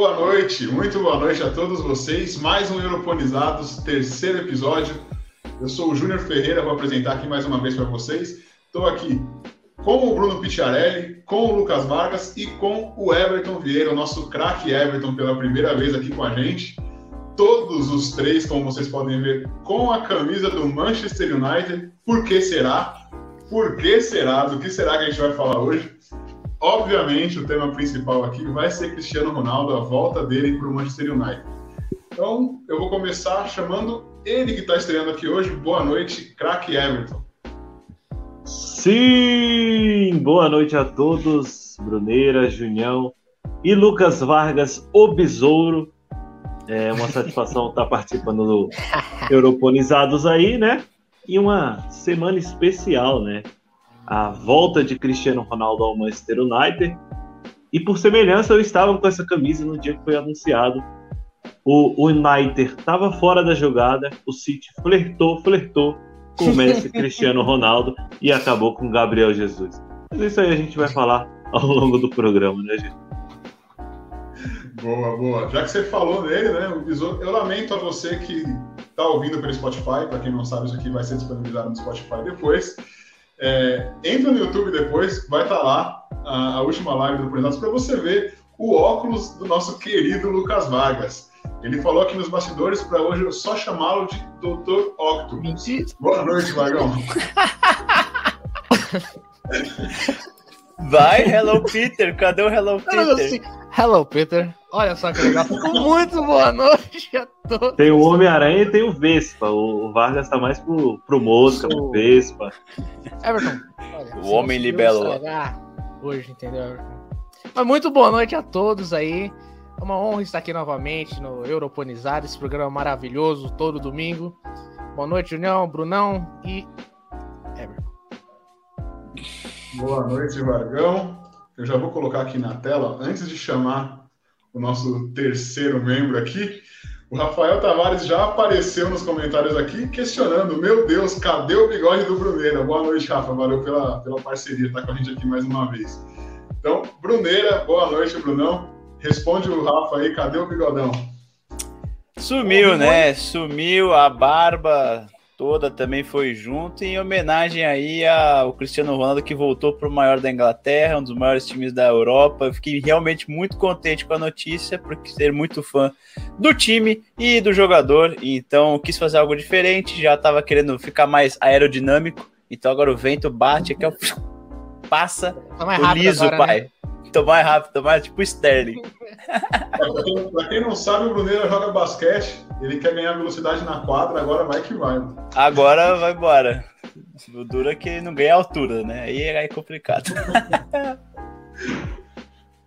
boa noite, muito boa noite a todos vocês. Mais um Europonizados, terceiro episódio. Eu sou o Júnior Ferreira, vou apresentar aqui mais uma vez para vocês. Estou aqui com o Bruno Picciarelli, com o Lucas Vargas e com o Everton Vieira, o nosso craque Everton, pela primeira vez aqui com a gente. Todos os três, como vocês podem ver, com a camisa do Manchester United. Por que será? Por que será? Do que será que a gente vai falar hoje? Obviamente, o tema principal aqui vai ser Cristiano Ronaldo, a volta dele para o Manchester United. Então, eu vou começar chamando ele que está estreando aqui hoje. Boa noite, craque Everton. Sim! Boa noite a todos, Bruneira, Junião e Lucas Vargas, o Besouro. É uma satisfação estar participando do Europonizados aí, né? E uma semana especial, né? A volta de Cristiano Ronaldo ao Manchester United. E por semelhança, eu estava com essa camisa no dia que foi anunciado. O, United estava fora da jogada, o City flertou, flertou com o Messi, Cristiano Ronaldo e acabou com Gabriel Jesus. Mas isso aí a gente vai falar ao longo do programa, né, gente? Boa, boa. Já que você falou nele, né, eu lamento a você que está ouvindo pelo Spotify. Para quem não sabe, isso aqui vai ser disponibilizado no Spotify depois. É, entra no YouTube depois, vai estar tá lá a, a, última live do Projetos para você ver o óculos do nosso querido Lucas Vargas. Ele falou aqui nos bastidores para hoje só chamá-lo de Dr. Octo. Boa noite, Vargão. Vai, Hello Peter, cadê o Hello Peter? Assim, Hello Peter, olha só que legal. Muito boa noite a todos. Tem o Homem-Aranha e tem o Vespa. O Vargas tá mais pro, pro Mosca, pro Vespa. Everton, olha, o Homem Libelo. Hoje, entendeu, Everton? Mas muito boa noite a todos aí. É uma honra estar aqui novamente no Europonizado, esse programa maravilhoso, todo domingo. Boa noite, Junião, Brunão e. Boa noite, Vargão. Eu já vou colocar aqui na tela, antes de chamar o nosso terceiro membro aqui, o Rafael Tavares já apareceu nos comentários aqui questionando: Meu Deus, cadê o bigode do Bruneira? Boa noite, Rafa. Valeu pela, pela parceria, tá com a gente aqui mais uma vez. Então, Bruneira, boa noite, Brunão. Responde o Rafa aí: cadê o bigodão? Sumiu, né? Sumiu a barba, toda também foi junto, em homenagem aí ao Cristiano Ronaldo que voltou para o maior da Inglaterra, um dos maiores times da Europa. Eu fiquei realmente muito contente com a notícia, porque ser muito fã do time e do jogador, então quis fazer algo diferente, já estava querendo ficar mais aerodinâmico, então agora o vento bate aqui, ó, passa tá liso, agora, pai. Né? Tô mais rápido, tô mais tipo Sterling. pra, quem, pra quem não sabe, o Bruneiro joga basquete, ele quer ganhar velocidade na quadra, agora vai que vai. Agora vai embora. O duro é que não ganha altura, né? Aí é complicado.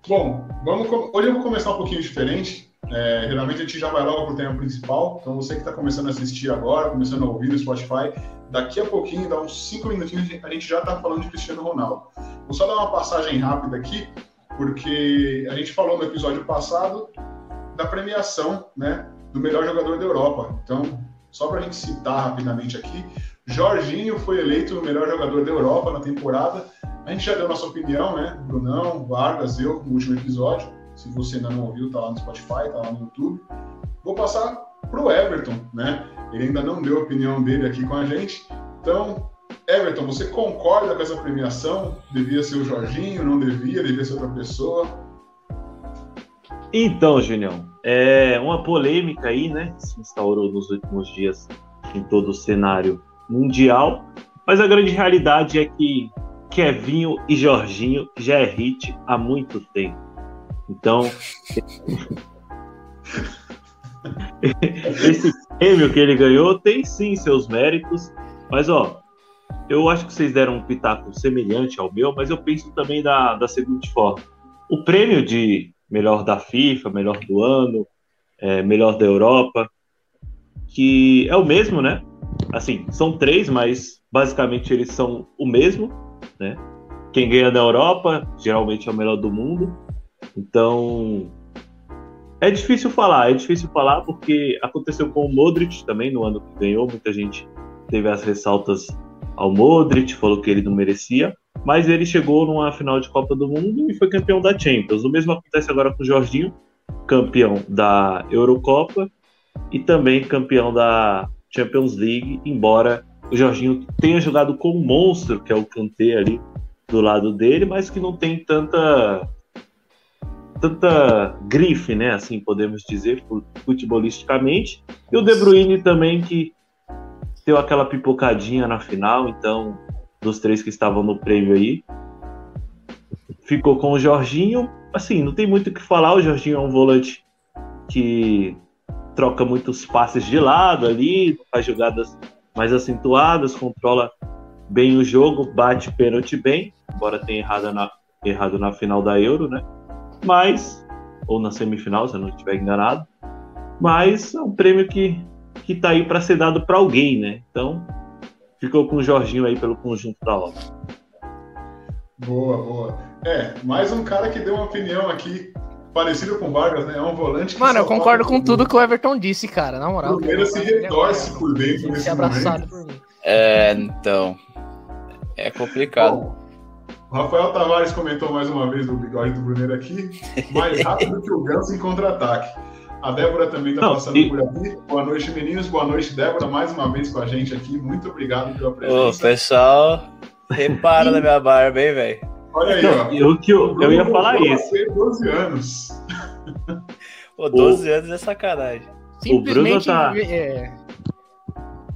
Bom, vamos, hoje eu vou começar um pouquinho diferente. É, geralmente a gente já vai logo pro tema principal. Então você que está começando a assistir agora, começando a ouvir no Spotify, daqui a pouquinho, dá uns 5 minutinhos, a gente já está falando de Cristiano Ronaldo. Vou só dar uma passagem rápida aqui porque a gente falou no episódio passado da premiação né, do melhor jogador da Europa. Então, só para a gente citar rapidamente aqui, Jorginho foi eleito o melhor jogador da Europa na temporada. A gente já deu nossa opinião, né? Brunão, Vargas, eu, no último episódio. Se você ainda não ouviu, tá lá no Spotify, tá lá no YouTube. Vou passar pro Everton, né? Ele ainda não deu a opinião dele aqui com a gente. Então, Everton, você concorda com essa premiação? Devia ser o Jorginho, não devia, devia ser outra pessoa? Então, Junião, é uma polêmica aí, né? Se instaurou nos últimos dias em todo o cenário mundial, mas a grande realidade é que Kevinho e Jorginho já é hit há muito tempo. Então, esse prêmio que ele ganhou tem sim seus méritos, mas ó, eu acho que vocês deram um pitaco semelhante ao meu, mas eu penso também da, da seguinte forma: o prêmio de melhor da FIFA, melhor do ano, é, melhor da Europa, que é o mesmo, né? Assim, são três, mas basicamente eles são o mesmo, né? Quem ganha da Europa geralmente é o melhor do mundo. Então, é difícil falar, é difícil falar porque aconteceu com o Modric também no ano que ganhou, muita gente teve as ressaltas ao Modric, falou que ele não merecia, mas ele chegou numa final de Copa do Mundo e foi campeão da Champions. O mesmo acontece agora com o Jorginho, campeão da Eurocopa e também campeão da Champions League, embora o Jorginho tenha jogado com o monstro, que é o Kanté ali do lado dele, mas que não tem tanta tanta grife, né, assim podemos dizer, futebolisticamente. E o De Bruyne também que deu aquela pipocadinha na final, então dos três que estavam no prêmio aí, ficou com o Jorginho. Assim, não tem muito o que falar, o Jorginho é um volante que troca muitos passes de lado ali, faz jogadas mais acentuadas, controla bem o jogo, bate pênalti bem, embora tenha errado na, errado na final da Euro, né? Mas, ou na semifinal, se eu não estiver enganado. Mas é um prêmio que, que tá aí para ser dado para alguém, né? Então, ficou com o Jorginho aí pelo conjunto da obra. Boa, boa. É, mais um cara que deu uma opinião aqui parecido com o Vargas, né? É um volante. Mano, eu concordo com tudo que o Everton disse, cara. Na moral. O Palmeiras se retorce por dentro nesse abraçado por mim. É, então. É complicado. Bom, o Rafael Tavares comentou mais uma vez o bigode do Bruneiro aqui. Mais rápido que o Ganso em contra-ataque. A Débora também está passando e... por aqui. Boa noite, meninos. Boa noite, Débora, mais uma vez com a gente aqui. Muito obrigado pela presença. Ô, pessoal, repara na minha barba, hein, velho? Olha aí, ó. Eu, que eu, eu ia falar isso. 12 anos. Pô, 12 o... anos é sacanagem. O Bruno tá. É...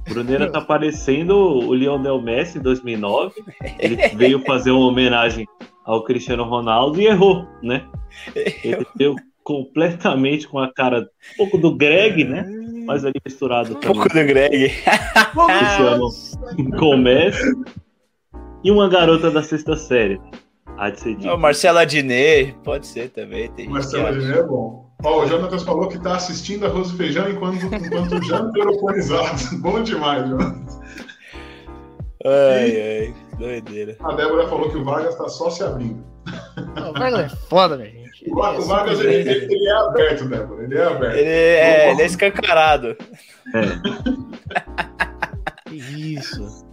Bruneira tá parecendo o Lionel Messi em 2009. Ele veio fazer uma homenagem ao Cristiano Ronaldo e errou, né? Ele deu completamente com a cara um pouco do Greg, né? Mas ali misturado um pouco do Greg. Cristiano com Messi. E uma garota da sexta série. Há de ser dito. Marcela Diné, pode ser também. Tem Marcela Diné é bom. Ó, o Jonatas falou que está assistindo Arroz e Feijão enquanto, enquanto janta europeizado. bom demais, Jonatas. Ai, e ai, doideira. A Débora falou que o Vargas está só se abrindo. Não, o Vargas é foda, gente. O, é Vargas ele, ele, ele, é aberto, Débora. Ele é aberto. Ele é, ele é escancarado. É. que isso.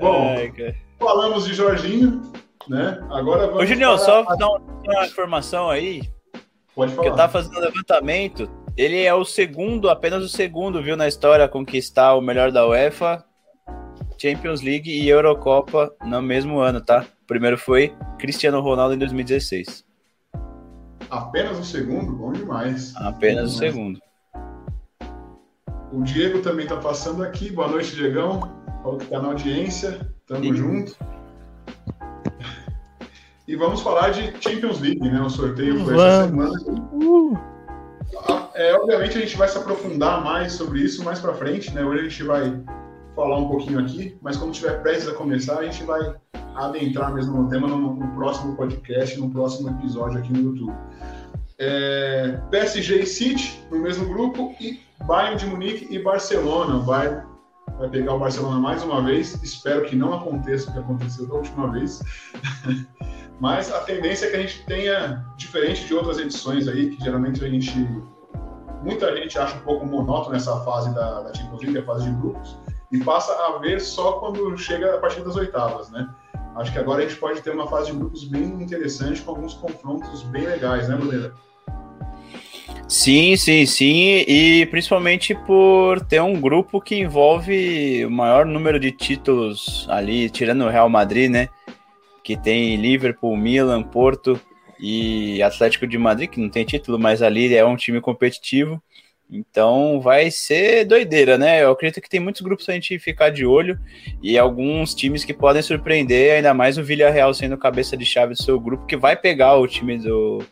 Bom, ai, falamos de Jorginho, né? Agora vamos. Ô, Julião, só a... dar uma informação aí. Pode falar. Que eu tava fazendo levantamento. Ele é o segundo, apenas o segundo, viu, na história a conquistar o melhor da UEFA, Champions League e Eurocopa no mesmo ano, tá? O primeiro foi Cristiano Ronaldo em 2016. Apenas o segundo? Bom demais. Apenas Bom o segundo. O Diego também tá passando aqui. Boa noite, Diegão. Falou que tá na audiência. Tamo Sim. junto. E vamos falar de Champions League, né? O sorteio foi essa semana. Uh. É, obviamente a gente vai se aprofundar mais sobre isso mais para frente, né? Hoje a gente vai falar um pouquinho aqui, mas quando tiver prestes a começar, a gente vai adentrar mesmo no tema no, no próximo podcast, no próximo episódio aqui no YouTube. É, PSG e City no mesmo grupo e Bayern de Munique e Barcelona. O Bayern vai pegar o Barcelona mais uma vez. Espero que não aconteça o que aconteceu da última vez. Mas a tendência é que a gente tenha, diferente de outras edições aí, que geralmente a gente. Muita gente acha um pouco monótono essa fase da, da Champions League, a fase de grupos, e passa a ver só quando chega a partir das oitavas, né? Acho que agora a gente pode ter uma fase de grupos bem interessante, com alguns confrontos bem legais, né, Bruneira? Sim, sim, sim, e principalmente por ter um grupo que envolve o maior número de títulos ali, tirando o Real Madrid, né? Que tem Liverpool, Milan, Porto e Atlético de Madrid, que não tem título, mas ali é um time competitivo. Então vai ser doideira, né? Eu acredito que tem muitos grupos a gente ficar de olho e alguns times que podem surpreender, ainda mais o Villarreal sendo cabeça de chave do seu grupo, que vai pegar o time do,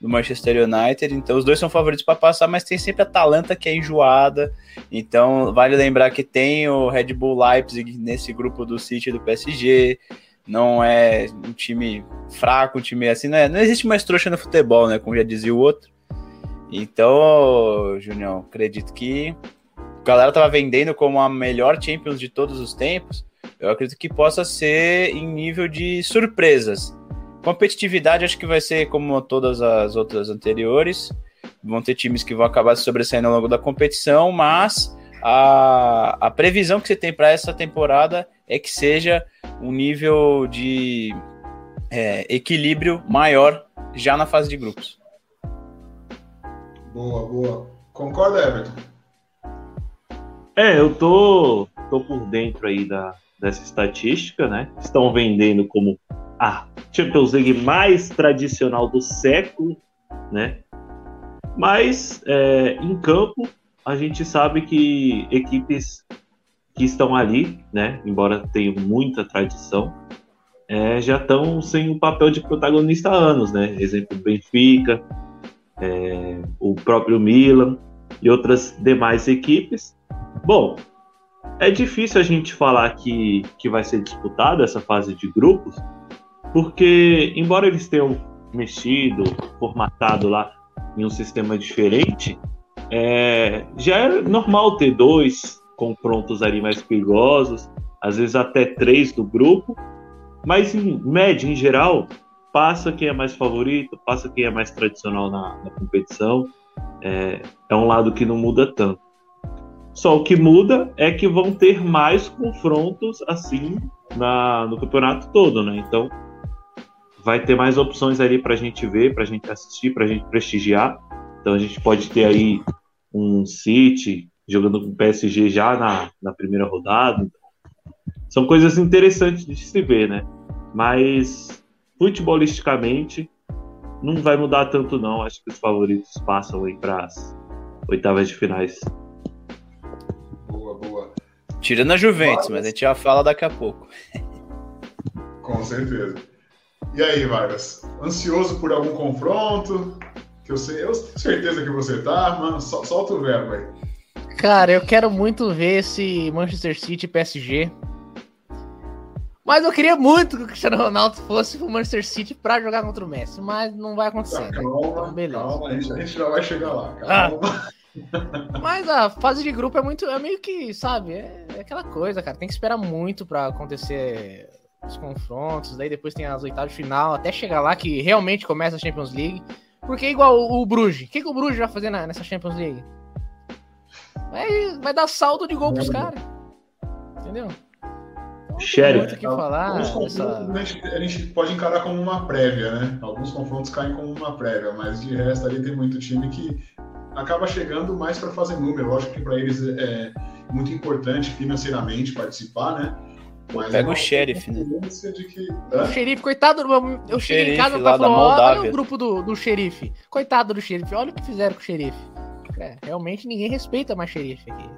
do Manchester United. Então, os dois são favoritos para passar, mas tem sempre a Atalanta que é enjoada. Então, vale lembrar que tem o Red Bull Leipzig nesse grupo do City e do PSG. Não é um time fraco, um time assim. Não, é, não existe mais trouxa no futebol, né? Como já dizia o outro. Então, Junião, acredito que a galera tava vendendo como a melhor Champions de todos os tempos. Eu acredito que possa ser em nível de surpresas. Competitividade acho que vai ser como todas as outras anteriores. Vão ter times que vão acabar se sobressaindo ao longo da competição, mas a, a previsão que você tem para essa temporada é que seja um nível de é, equilíbrio maior já na fase de grupos. Boa, boa. Concorda, Everton? É, eu tô, tô por dentro aí da, dessa estatística, né? Estão vendendo como a Champions League mais tradicional do século, né? Mas é, em campo a gente sabe que equipes que estão ali, né? Embora tenham muita tradição, é, já estão sem o papel de protagonista há anos, né? Exemplo Benfica, é, o próprio Milan e outras demais equipes. Bom, é difícil a gente falar que, que vai ser disputada essa fase de grupos, porque, embora eles tenham mexido, formatado lá em um sistema diferente, é, já é normal ter dois confrontos ali mais perigosos, às vezes até três do grupo, mas em média, em geral, passa quem é mais favorito, passa quem é mais tradicional na, na competição. É, é um lado que não muda tanto. Só o que muda é que vão ter mais confrontos assim na, no campeonato todo, né? Então vai ter mais opções ali para a gente ver, para a gente assistir, para a gente prestigiar. Então a gente pode ter aí um City jogando com o PSG já na, na primeira rodada. São coisas interessantes de se ver, né? Mas futebolisticamente não vai mudar tanto não. Acho que os favoritos passam aí para as oitavas de finais. Boa, boa. Tirando a Juventus, mas a gente já fala daqui a pouco. Com certeza. E aí, Vargas? Ansioso por algum confronto? Que eu sei, eu tenho certeza que você tá, mano. Sol, solta o verbo aí. Cara, eu quero muito ver esse Manchester City PSG. Mas eu queria muito que o Cristiano Ronaldo fosse pro Manchester City pra jogar contra o Messi, mas não vai acontecer. Tá, né? calma, Então, beleza. calma, a gente, a gente já vai chegar lá. Calma. Mas a fase de grupo é muito. É meio que, sabe? É, é aquela coisa, cara. Tem que esperar muito pra acontecer os confrontos. Daí depois tem as oitavas de final, até chegar lá que realmente começa a Champions League. Porque é igual o, o Bruges. O que, que o Bruges vai fazer na- nessa Champions League? Vai, vai dar saldo de gol pros caras. Entendeu? Então, Sheriff. muito o que falar. Alguns confrontos dessa- a, gente, a gente pode encarar como uma prévia, né? Alguns confrontos caem como uma prévia, mas de resto ali tem muito time que acaba chegando mais para fazer número. Lógico que para eles é muito importante financeiramente participar, né? Mas Pega é o Sheriff, né? que... O xerife, coitado, do- eu cheguei em xerife casa falar, "Ó, olha Moldávia." o grupo do, do xerife. Coitado do xerife, olha o que fizeram com o xerife. É, realmente ninguém respeita mais xerife aqui.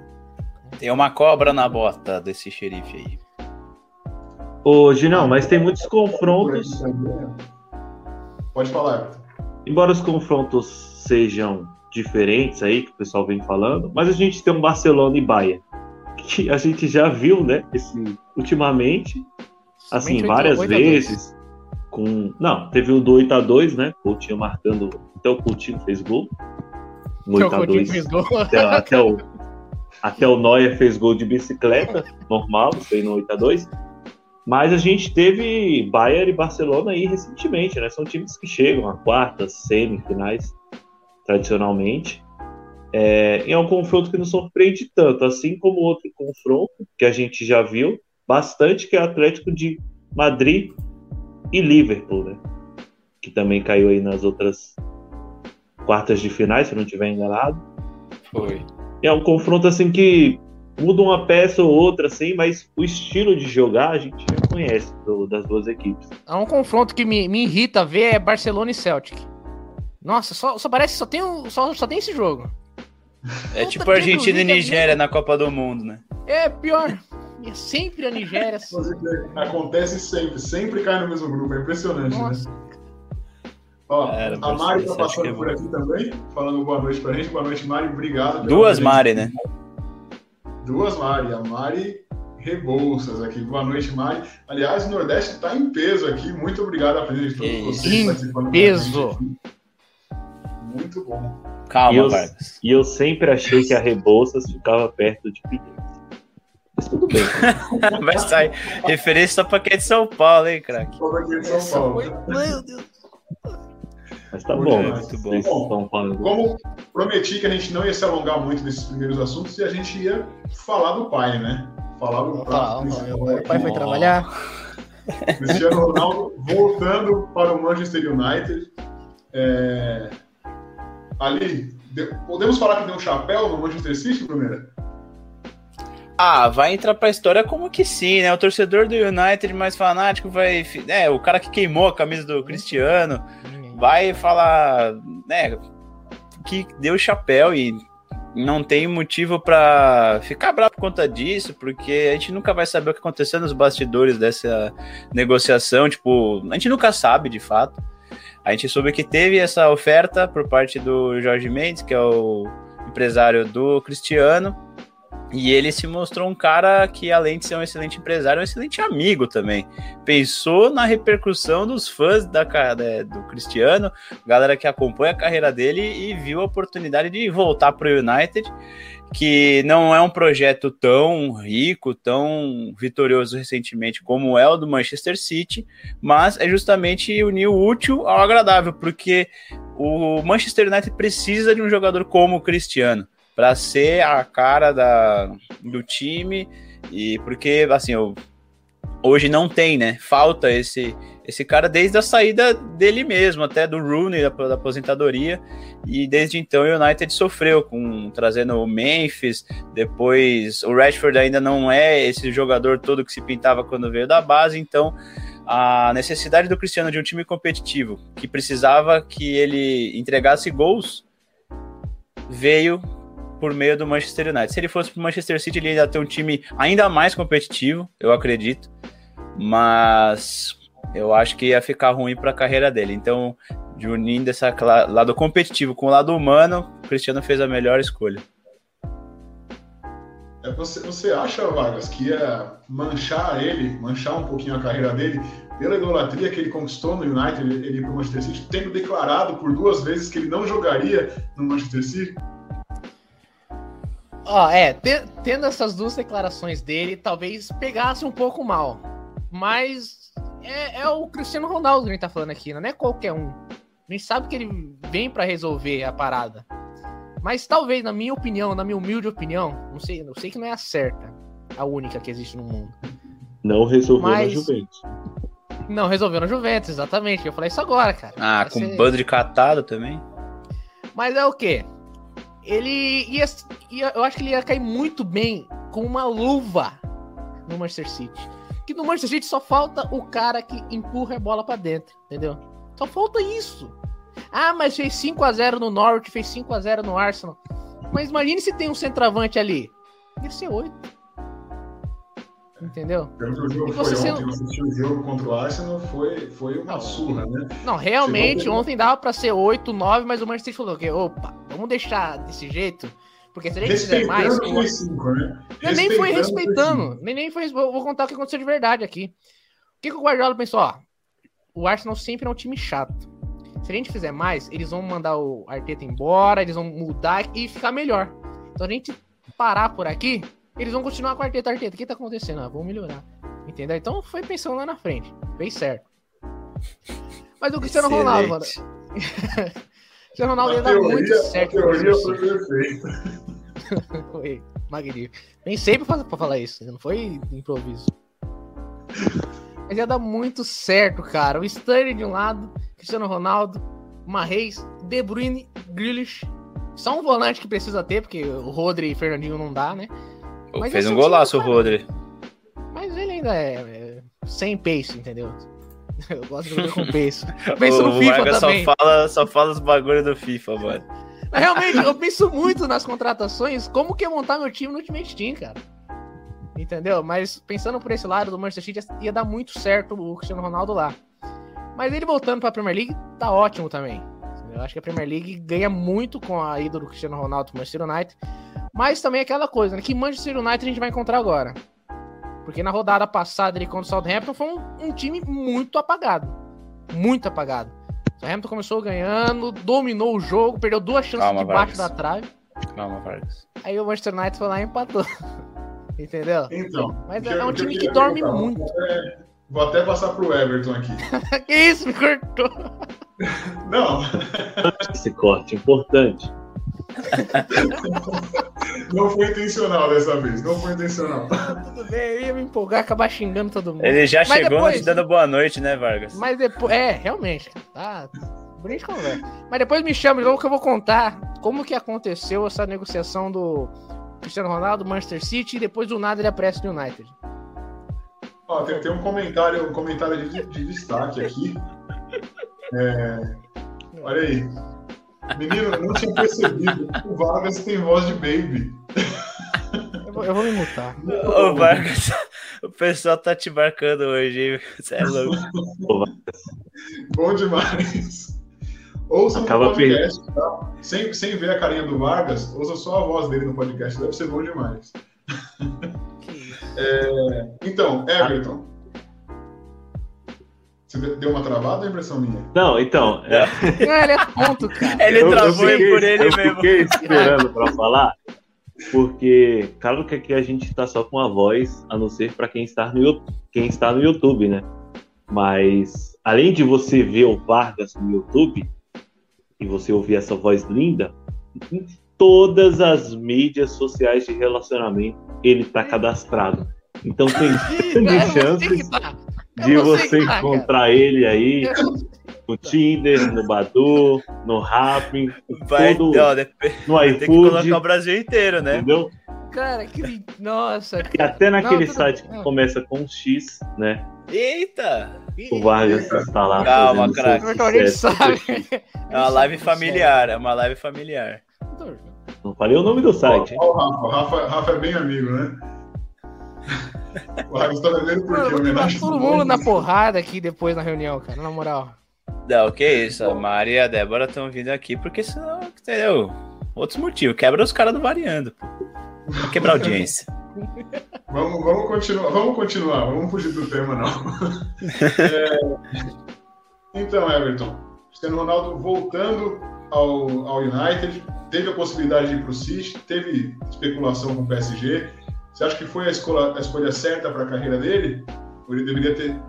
Tem uma cobra na bota desse xerife aí. Hoje não, mas tem muitos confrontos. Pode falar. Embora os confrontos sejam diferentes aí, que o pessoal vem falando, mas a gente tem um Barcelona e Bayern, que a gente já viu, né, esse, ultimamente, assim, várias 8 a 2. vezes, com... Não, teve o do 8x2, né, Coutinho marcando, até o Coutinho fez gol, no Que o Coutinho 8x2, fez gol. até, até o, até o Neuer fez gol de bicicleta, normal, isso aí no 8x2. Mas a gente teve Bayern e Barcelona aí recentemente, né? São times que chegam a quartas, semifinais, tradicionalmente. É, e é um confronto que não surpreende tanto, assim como outro confronto que a gente já viu bastante, que é o Atlético de Madrid e Liverpool, né? Que também caiu aí nas outras quartas de finais, se eu não estiver enganado. Foi. É um confronto assim que muda uma peça ou outra, assim, mas o estilo de jogar a gente já conhece do- das duas equipes. Há um confronto que me, me irrita ver é Barcelona e Celtic. Nossa, só, só parece que só tem, o- só, só tem esse jogo. É tipo que Argentina e Nigéria na Copa do Mundo, né? É pior. É sempre a Nigéria. Acontece sempre, sempre cai no mesmo grupo, é impressionante, né? Nossa. Ó, Cara, a Mari tá que é passando por aqui também, falando boa noite pra gente. Boa noite, Mari, obrigado. Duas. Mari, né? Duas Mari, a Mari Rebouças aqui. Boa noite, Mari. Aliás, o Nordeste tá em peso aqui. Muito obrigado a presença de todos vocês a Peso. Muito bom. Calma, E eu- Vargas. E eu sempre achei que a Rebouças ficava perto de Pinheiros. Mas tudo bem. Vai sair. Referência só pra quem é de São Paulo, hein, craque? Paulo. Meu Deus. Mas tá Muito bom. muito bom. Estão falando. Como prometi que a gente não ia se alongar muito nesses primeiros assuntos e a gente ia falar do pai, né? Falar do principal O pai aqui. foi trabalhar. Cristiano Ronaldo voltando para o Manchester United. É, Ali, podemos falar que deu um chapéu no Manchester City, Bruneira? Ah, vai entrar pra história como que sim, né? O torcedor do United mais fanático vai. É, o cara que queimou a camisa do Cristiano vai falar, né? Que deu chapéu e não tem motivo para ficar bravo por conta disso, porque a gente nunca vai saber o que aconteceu nos bastidores dessa negociação. Tipo, a gente nunca sabe de fato. A gente soube que teve essa oferta por parte do Jorge Mendes, que é o empresário do Cristiano, e ele se mostrou um cara que, além de ser um excelente empresário, é um excelente amigo também. Pensou na repercussão dos fãs da, do Cristiano, galera que acompanha a carreira dele e viu a oportunidade de voltar para o United, que não é um projeto tão rico, tão vitorioso recentemente como é o do Manchester City, mas é justamente unir o útil ao agradável, porque o Manchester United precisa de um jogador como o Cristiano para ser a cara da, do time e porque assim eu, hoje não tem, né? Falta esse esse cara desde a saída dele mesmo, até do Rooney da, da, aposentadoria e desde então o United sofreu com trazendo o Memphis, depois o Rashford ainda não é esse jogador todo que se pintava quando veio da base, então a necessidade do Cristiano de um time competitivo que precisava que ele entregasse gols veio por meio do Manchester United. Se ele fosse para o Manchester City, ele ia ter um time ainda mais competitivo, eu acredito. Mas eu acho que ia ficar ruim para a carreira dele. Então, de unindo esse lado competitivo com o lado humano, o Cristiano fez a melhor escolha. É, você, você acha, Vargas, que ia manchar ele, manchar um pouquinho a carreira dele, pela idolatria que ele conquistou no United, ele, ele para o Manchester City, tendo declarado por duas vezes que ele não jogaria no Manchester City? Ó, é, tendo essas duas declarações dele, talvez pegasse um pouco mal. Mas é, é, o Cristiano Ronaldo que a gente tá falando aqui, não é qualquer um. A gente sabe que ele vem para resolver a parada. Mas talvez, na minha opinião, na minha humilde opinião, não sei, eu sei que não é a certa, a única que existe no mundo. Não resolveu Mas... na Juventus. Não resolveu na Juventus, exatamente. Eu falei isso agora, cara. Ah, Vai com ser... bando de catado também. Mas é o quê? ele ia, ia, Eu acho que ele ia cair muito bem com uma luva no Manchester City. Que no Manchester City só falta o cara que empurra a bola para dentro, entendeu? Só falta isso. Ah, mas fez 5 a 0 no Norwich, fez 5 a 0 no Arsenal. Mas imagine se tem um centroavante ali. Ia ser 8. Entendeu? O jogo foi ontem, o jogo contra o Arsenal, foi, foi uma surra, né? Não, realmente, ontem dava pra ser 8, 9, mas o Manchester falou que, opa, vamos deixar desse jeito, porque se a gente fizer mais... Foi cinco, né? nem foi respeitando, nem, nem foi... Vou contar o que aconteceu de verdade aqui. O que, que o Guardiola pensou? Ó, o Arsenal sempre é um time chato. Se a gente fizer mais, eles vão mandar o Arteta embora, eles vão mudar e ficar melhor. Então a gente parar por aqui, eles vão continuar com a Arteta, Arteta, o que tá acontecendo? Ah, vamos melhorar. Entendeu? Então foi pensando lá na frente. Fez certo. Mas o Cristiano Excelente. Ronaldo, mano. Cristiano Ronaldo ia dar muito certo. A teoria foi perfeita. foi magnífico. Nem sempre pra, pra falar isso, não foi improviso. Mas ia dar muito certo, cara. O Stanley de um lado, Cristiano Ronaldo, Marreis, De Bruyne, Grealish. Só um volante que precisa ter, porque o Rodri e Fernandinho não dá, né? Mas Fez um golaço o Rodri. Mas ele ainda é, é sem pace, entendeu? Eu gosto de jogar com pace. Eu penso o no FIFA também. Só fala, só fala os bagulhos do FIFA, mano. Realmente, eu penso muito nas contratações, como que ia montar meu time no Ultimate Team, cara. Entendeu? Mas pensando por esse lado do Manchester City, ia dar muito certo o Cristiano Ronaldo lá. Mas ele voltando para a Premier League, tá ótimo também. Eu acho que a Premier League ganha muito com a ida do Cristiano Ronaldo pro Manchester United. Mas também é aquela coisa, né? Que Manchester United a gente vai encontrar agora. Porque na rodada passada ele contra o Southampton foi um, um time muito apagado. Muito apagado. O Southampton começou ganhando, dominou o jogo, perdeu duas chances Calma, debaixo Vargas. da trave. Calma, Vargas. Aí o Manchester United foi lá e empatou. Entendeu? Então. Mas é um time que dorme muito. Vou até passar pro Everton aqui. que isso, me cortou. Não. Esse corte, importante. Não foi intencional dessa vez, não foi intencional. tudo bem, eu ia me empolgar, acabar xingando todo mundo. Ele já Mas chegou depois... te dando boa noite, né, Vargas? Mas depois, é, realmente, tá a gente conversa. Mas depois me chama de novo que eu vou contar como que aconteceu essa negociação do Cristiano Ronaldo, Manchester City, e depois do nada ele aparece no United. Ó, tem, tem um comentário, um comentário de, de destaque aqui. É, olha aí. Menino, não tinha percebido. O Vargas tem voz de baby. Eu vou, eu vou me mutar. Ô, Vargas, o pessoal tá te marcando hoje, hein? Você é louco. Bom demais. Ouça no Acaba podcast, tá? Sem, sem ver a carinha do Vargas, ouça só a voz dele no podcast, deve ser bom demais. É, então, Everton. Você deu uma travada ou é impressão minha? Não, então, é, Não, ele é tonto, cara. Ele eu, eu travou fiquei, por ele eu mesmo. fiquei esperando pra falar, porque claro que aqui a gente tá só com a voz, a não ser pra quem está no quem está no YouTube, né? Mas além de você ver o Vargas no YouTube e você ouvir essa voz linda, em todas as mídias sociais de relacionamento ele tá cadastrado. Então tem é chances que tá. É de você encontrar ele aí no Tinder, no Badu, no Rapping, Vai, todo ó, no tem que iFood, colocar o Brasil inteiro, né? entendeu? Cara, que. Nossa, E até naquele tudo site bem. que começa com X, né? Eita! O Vargas está lá. Calma, craque. gente sucesso. sabe. É uma live familiar, é uma live familiar. Não falei o nome do site, o Rafa. O Rafa, Rafa é bem amigo, né? O Vargas tá vendendo por quê? Homenagem todo ao mundo na porrada aqui depois na reunião, cara, na moral. Não, que isso, a Maria e a Débora estão vindo aqui porque senão, entendeu? Outros motivos, quebra os caras do variando, pô. Pra quebrar a audiência. Vamos, vamos continuar, vamos continuar, vamos fugir do tema, não. É, então, Everton, Cristiano Ronaldo voltando ao, ao United, teve a possibilidade de ir para o City, teve especulação com o PSG. Você acha que foi a escolha, a escolha certa para a carreira dele? Ou ele deveria ter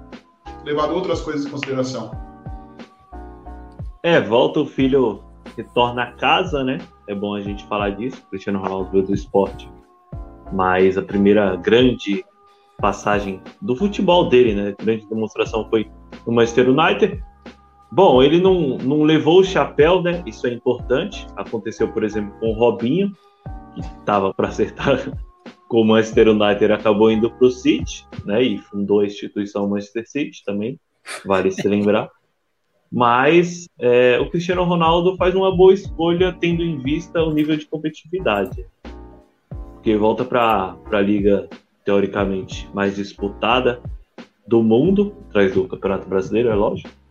levado outras coisas em consideração? É, volta o filho, retorna a casa, né? É bom a gente falar disso. Cristiano Ronaldo veio do esporte. Mas a primeira grande passagem do futebol dele, né? Grande demonstração foi no Manchester United. Bom, ele não, não levou o chapéu, né? Isso é importante. Aconteceu, por exemplo, com o Robinho, que estava para acertar o Manchester United, acabou indo para o City, né? E fundou a instituição Manchester City também, vale se lembrar. Mas é, o Cristiano Ronaldo faz uma boa escolha tendo em vista o nível de competitividade. Porque volta para a liga, teoricamente, mais disputada do mundo, atrás do Campeonato Brasileiro, é lógico.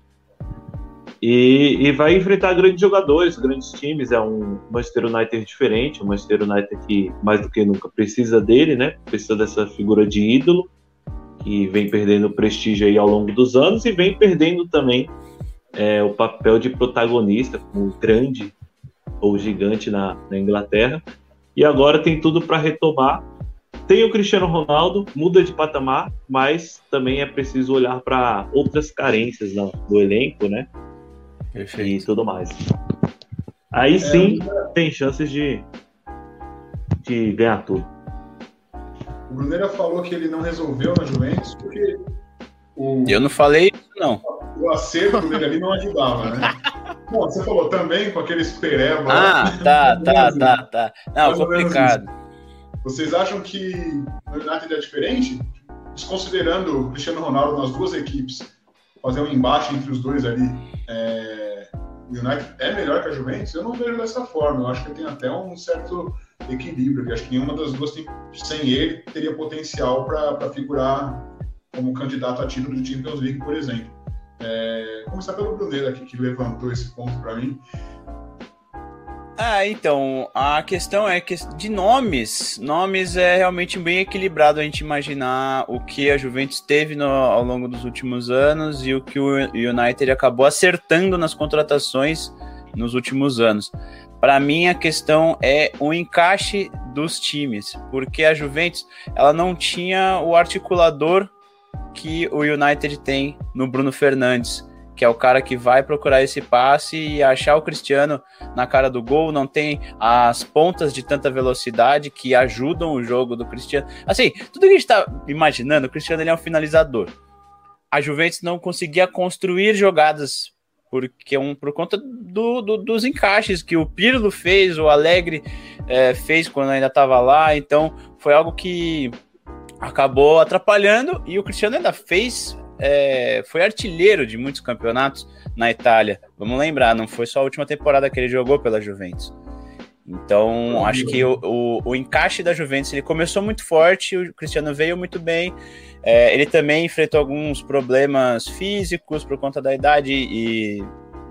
E, e vai enfrentar grandes jogadores, grandes times. É um Manchester United diferente, um Manchester United que mais do que nunca precisa dele, né? Precisa dessa figura de ídolo, que vem perdendo prestígio aí ao longo dos anos e vem perdendo também é, o papel de protagonista, como grande ou gigante na, na Inglaterra. E agora tem tudo para retomar. Tem o Cristiano Ronaldo, muda de patamar, mas também é preciso olhar para outras carências no, do elenco, né? E tudo mais. Aí sim tem chances de, de ganhar tudo. O Bruneira falou que ele não resolveu na Juventus porque o, Eu não falei isso, não. o acerto dele ali não ajudava, né? Bom, você falou também com aqueles pereba. Ah, tá, tá, tá, tá. Não, complicado. Vocês acham que o United é diferente? Desconsiderando o Cristiano Ronaldo nas duas equipes, fazer um embate entre os dois ali, é, o United é melhor que a Juventus? Eu não vejo dessa forma. Eu acho que tem até um certo equilíbrio. Eu acho que nenhuma das duas, tem, sem ele, teria potencial para figurar como candidato a título de Champions League, por exemplo. É, começar pelo Bruneiro aqui, que levantou esse ponto para mim. Ah, então, a questão é que de nomes, nomes é realmente bem equilibrado a gente imaginar o que a Juventus teve no- ao longo dos últimos anos e o que o United acabou acertando nas contratações nos últimos anos. Para mim, a questão é o encaixe dos times, porque a Juventus ela não tinha o articulador que o United tem no Bruno Fernandes, que é o cara que vai procurar esse passe e achar o Cristiano na cara do gol, não tem as pontas de tanta velocidade que ajudam o jogo do Cristiano. Assim, tudo que a gente tá imaginando, o Cristiano ele é um finalizador. A Juventus não conseguia construir jogadas porque um, por conta do, do, dos encaixes que o Pirlo fez, o Alegre é, fez quando ainda estava lá, então foi algo que acabou atrapalhando e o Cristiano ainda fez, é, foi artilheiro de muitos campeonatos na Itália. Vamos lembrar, não foi só a última temporada que ele jogou pela Juventus. Então, acho que o, o, o, encaixe da Juventus ele começou muito forte, o Cristiano veio muito bem. É, ele também enfrentou alguns problemas físicos por conta da idade e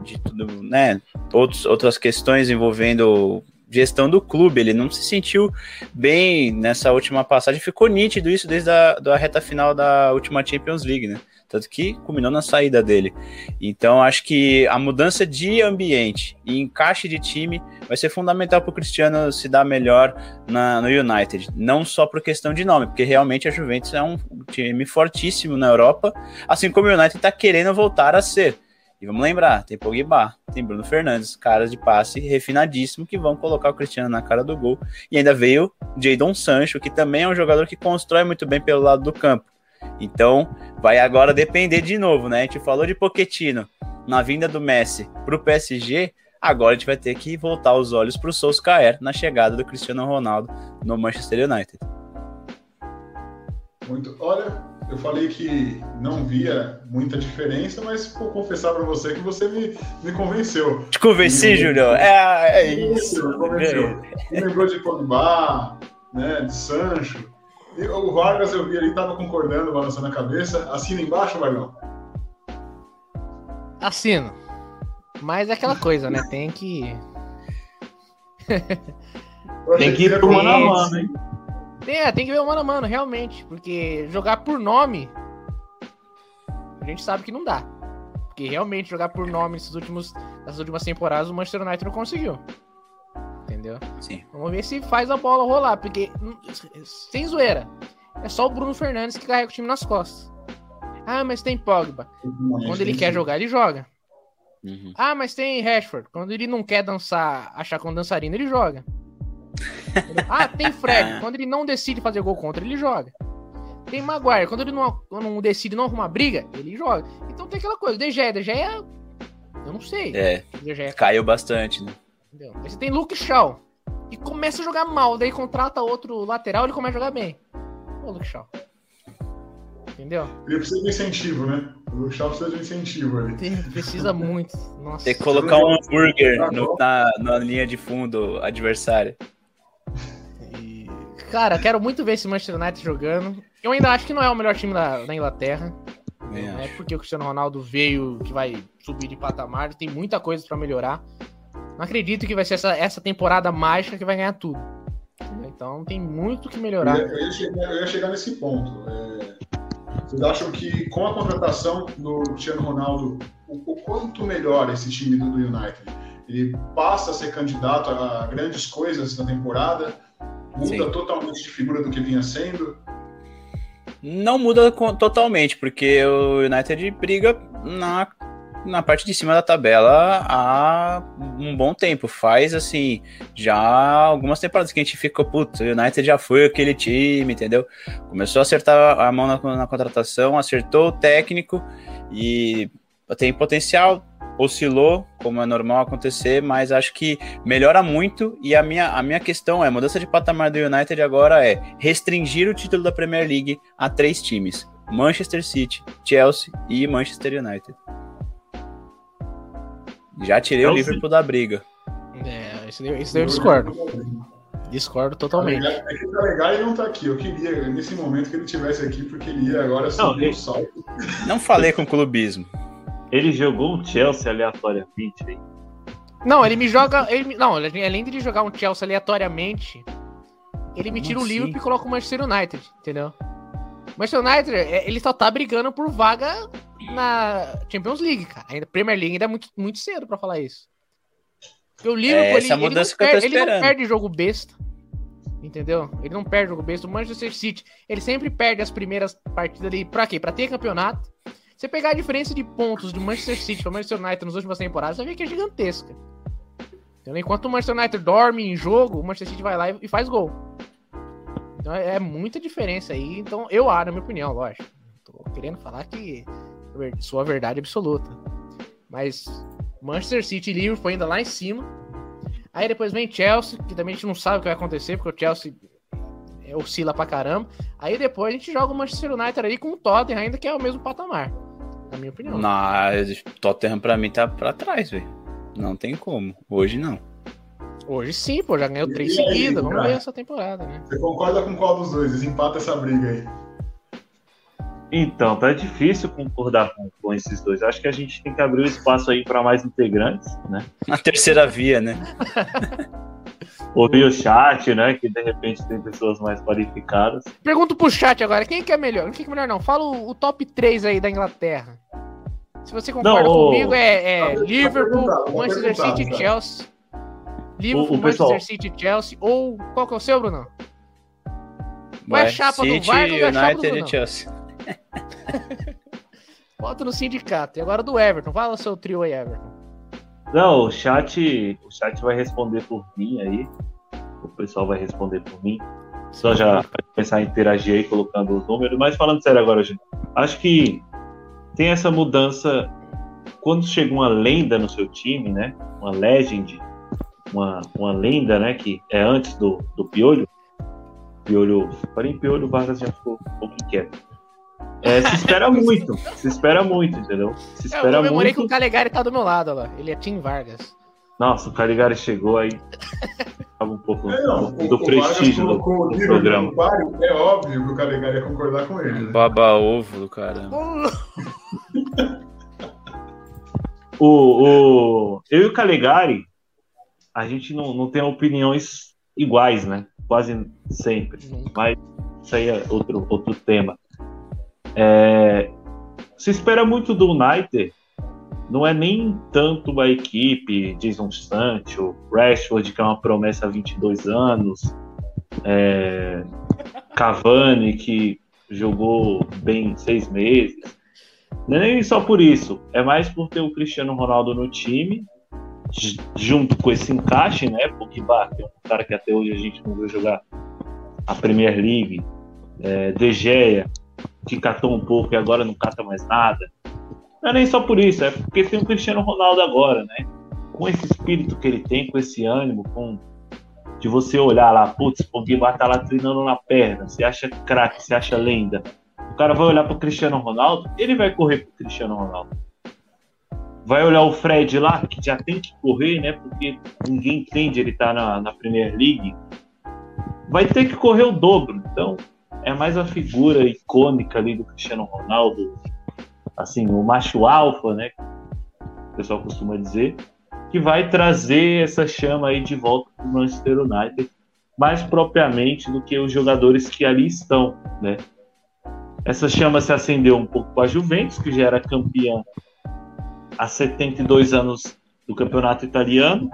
de tudo, né? Outros, outras questões envolvendo gestão do clube. Ele não se sentiu bem nessa última passagem. Ficou nítido isso desde a da reta final da última Champions League, né? Tanto que culminou na saída dele. Então acho que a mudança de ambiente e encaixe de time vai ser fundamental para o Cristiano se dar melhor na, no United, não só por questão de nome, porque realmente a Juventus é um time fortíssimo na Europa, assim como o United está querendo voltar a ser. E vamos lembrar, tem Pogba, tem Bruno Fernandes, caras de passe refinadíssimo que vão colocar o Cristiano na cara do gol. E ainda veio Jadon Sancho, que também é um jogador que constrói muito bem pelo lado do campo. Então, vai agora depender de novo, né? A gente falou de Poquetino na vinda do Messi para o PSG, agora a gente vai ter que voltar os olhos para o Solskjaer na chegada do Cristiano Ronaldo no Manchester United. Muito. Olha, eu falei que não via muita diferença, mas vou confessar para você que você me, me convenceu. Te convenci, Júlio? É, é isso. Me convenceu. Me lembrou de Pogba, né, de Sancho. O Vargas, eu vi ali, tava concordando, balançando a cabeça. Assina embaixo, Vargão? Assino. Mas é aquela coisa, né? Tem que. tem que ir pro mano a mano, hein? Tem, é, tem que ver o mano a mano, realmente. Porque jogar por nome. A gente sabe que não dá. Porque realmente jogar por nome nesses últimos, nessas últimas temporadas o Manchester United não conseguiu entendeu? Sim. Vamos ver se faz a bola rolar, porque, hum, sem zoeira, é só o Bruno Fernandes que carrega o time nas costas. Ah, mas tem Pogba. Quando ele quer jogar, ele joga. Uhum. Ah, mas tem Rashford. Quando ele não quer dançar, achar com dançarino, ele joga. ah, tem Fred. Quando ele não decide fazer gol contra, ele joga. Tem Maguire. Quando ele não, não decide não arrumar briga, ele joga. Então tem aquela coisa. De Gea, De Gea, eu não sei. É, caiu bastante, né? Entendeu? Aí você tem Luke Shaw, e começa a jogar mal, daí contrata outro lateral ele começa a jogar bem. Ô, Luke Shaw. Entendeu? Ele precisa de incentivo, né? O Luke Shaw precisa de incentivo ali. Tem, precisa muito. Nossa. Tem que colocar um hambúrguer no, na, na linha de fundo adversária. E... Cara, quero muito ver esse Manchester United jogando. Eu ainda acho que não é o melhor time da, da Inglaterra. não é porque o Cristiano Ronaldo veio que vai subir de patamar. Tem muita coisa para melhorar. Não acredito que vai ser essa, essa temporada mágica que vai ganhar tudo. Então tem muito que melhorar. Eu ia, eu ia, chegar, eu ia chegar, nesse ponto. É, vocês acham que com a contratação do Cristiano Ronaldo, o, o quanto melhor esse time do, do United? Ele passa a ser candidato a grandes coisas na temporada? Muda Sim. totalmente de figura do que vinha sendo? Não muda totalmente, porque o United briga na na parte de cima da tabela há um bom tempo. Faz assim, já algumas temporadas que a gente fica, putz, o United já foi aquele time, entendeu? Começou a acertar a mão na, na contratação, acertou o técnico e tem potencial. Oscilou, como é normal acontecer, mas acho que melhora muito. E a minha, a minha questão é: mudança de patamar do United agora é restringir o título da Premier League a três times: Manchester City, Chelsea e Manchester United. Já tirei o Liverpool da briga. É, isso, isso eu discordo. Discordo totalmente. É que tá legal e não tá aqui. Eu queria, nesse momento, que ele tivesse aqui, porque ele ia agora subir o salto. Não falei com clubismo. Ele jogou um Chelsea aleatoriamente, hein? Não, ele me joga. Ele, não, além de ele jogar um Chelsea aleatoriamente, ele me tira o Liverpool e coloca o Manchester United, entendeu? O Manchester United, é, ele só tá brigando por vaga na Champions League, cara. Ainda Premier League ainda é muito, muito cedo para falar isso. Porque o Liverpool, é, ele, ele, não perde, ele, não perde, jogo besta. Entendeu? Ele não perde jogo besta. O Manchester City, ele sempre perde as primeiras partidas ali. Pra quê? Pra ter campeonato. Você pegar a diferença de pontos do Manchester City para Manchester United nas últimas temporadas, você vê que é gigantesca. Entendeu? Enquanto o Manchester United dorme em jogo, o Manchester City vai lá e faz gol. Então é, é muita diferença aí. Então eu, ah, na minha opinião, lógico. Tô querendo falar que sua verdade absoluta. Mas Manchester City e Liverpool ainda lá em cima. Aí depois vem Chelsea, que também a gente não sabe o que vai acontecer, porque o Chelsea é, oscila pra caramba. Aí depois a gente joga o Manchester United ali com o Tottenham, ainda que é o mesmo patamar, na minha opinião. Não, Tottenham pra mim tá pra trás, velho. Não tem como. Hoje não. Hoje sim, pô, já ganhou três seguidas. Vamos ver essa temporada, né? Você concorda com qual dos dois? Desempata essa briga aí. Então, tá difícil concordar com, com esses dois. Acho que a gente tem que abrir o um espaço aí para mais integrantes, né? A terceira via, né? Ouvir o chat, né? Que de repente tem pessoas mais qualificadas. Pergunto pro chat agora, quem que é melhor? Quem que é melhor não? Fala o, o top 3 aí da Inglaterra. Se você concorda não, comigo, é, é tá, Liverpool, tá Manchester City e Chelsea. Liverpool, o, o Manchester City e Chelsea. Ou qual que é o seu, Bruno? Vai é chapa City, do Vargas ou é United e Chelsea. Bota no sindicato. E agora do Everton. Fala o seu trio aí, Everton. Não, o chat, o chat vai responder por mim aí. O pessoal vai responder por mim. Só já vai começar a interagir aí colocando os números. Mas falando sério agora, gente, acho que tem essa mudança quando chega uma lenda no seu time, né? Uma legend, uma, uma lenda, né? Que é antes do, do Piolho. Piolho, em Piolho, Vargas já ficou um pouco inquieto. É, se espera muito, se espera muito, entendeu? Se espera eu comemorei muito. que o Calegari tá do meu lado, lá. Ele é Tim Vargas. Nossa, o Caligari chegou aí. Tava um pouco é, não, do, o, prestígio do, do programa. é óbvio que o Caligari ia concordar com ele. Né? Baba ovo do cara. o, o, eu e o Calegari, a gente não, não tem opiniões iguais, né? Quase sempre. Mas isso aí é outro, outro tema. É, se espera muito do United, não é nem tanto a equipe, Jason Sancho, Rashford, que é uma promessa há 22 anos, é, Cavani, que jogou bem seis meses. Não é nem só por isso, é mais por ter o Cristiano Ronaldo no time, junto com esse encaixe, né? Porque é um cara que até hoje a gente não viu jogar a Premier League, é, De Gea, que catou um pouco e agora não cata mais nada. Não é nem só por isso, é porque tem o Cristiano Ronaldo agora, né? Com esse espírito que ele tem, com esse ânimo, com de você olhar lá, putz, o Pogba tá lá treinando na perna, você acha craque, você acha lenda. O cara vai olhar pro Cristiano Ronaldo, ele vai correr pro Cristiano Ronaldo. Vai olhar o Fred lá, que já tem que correr, né? Porque ninguém entende ele tá na, na Premier League. Vai ter que correr o dobro. Então, é mais a figura icônica ali do Cristiano Ronaldo, assim, o macho alfa, né? O pessoal costuma dizer, que vai trazer essa chama aí de volta para o Manchester United, mais propriamente do que os jogadores que ali estão, né? Essa chama se acendeu um pouco com a Juventus, que já era campeã há 72 anos do campeonato italiano,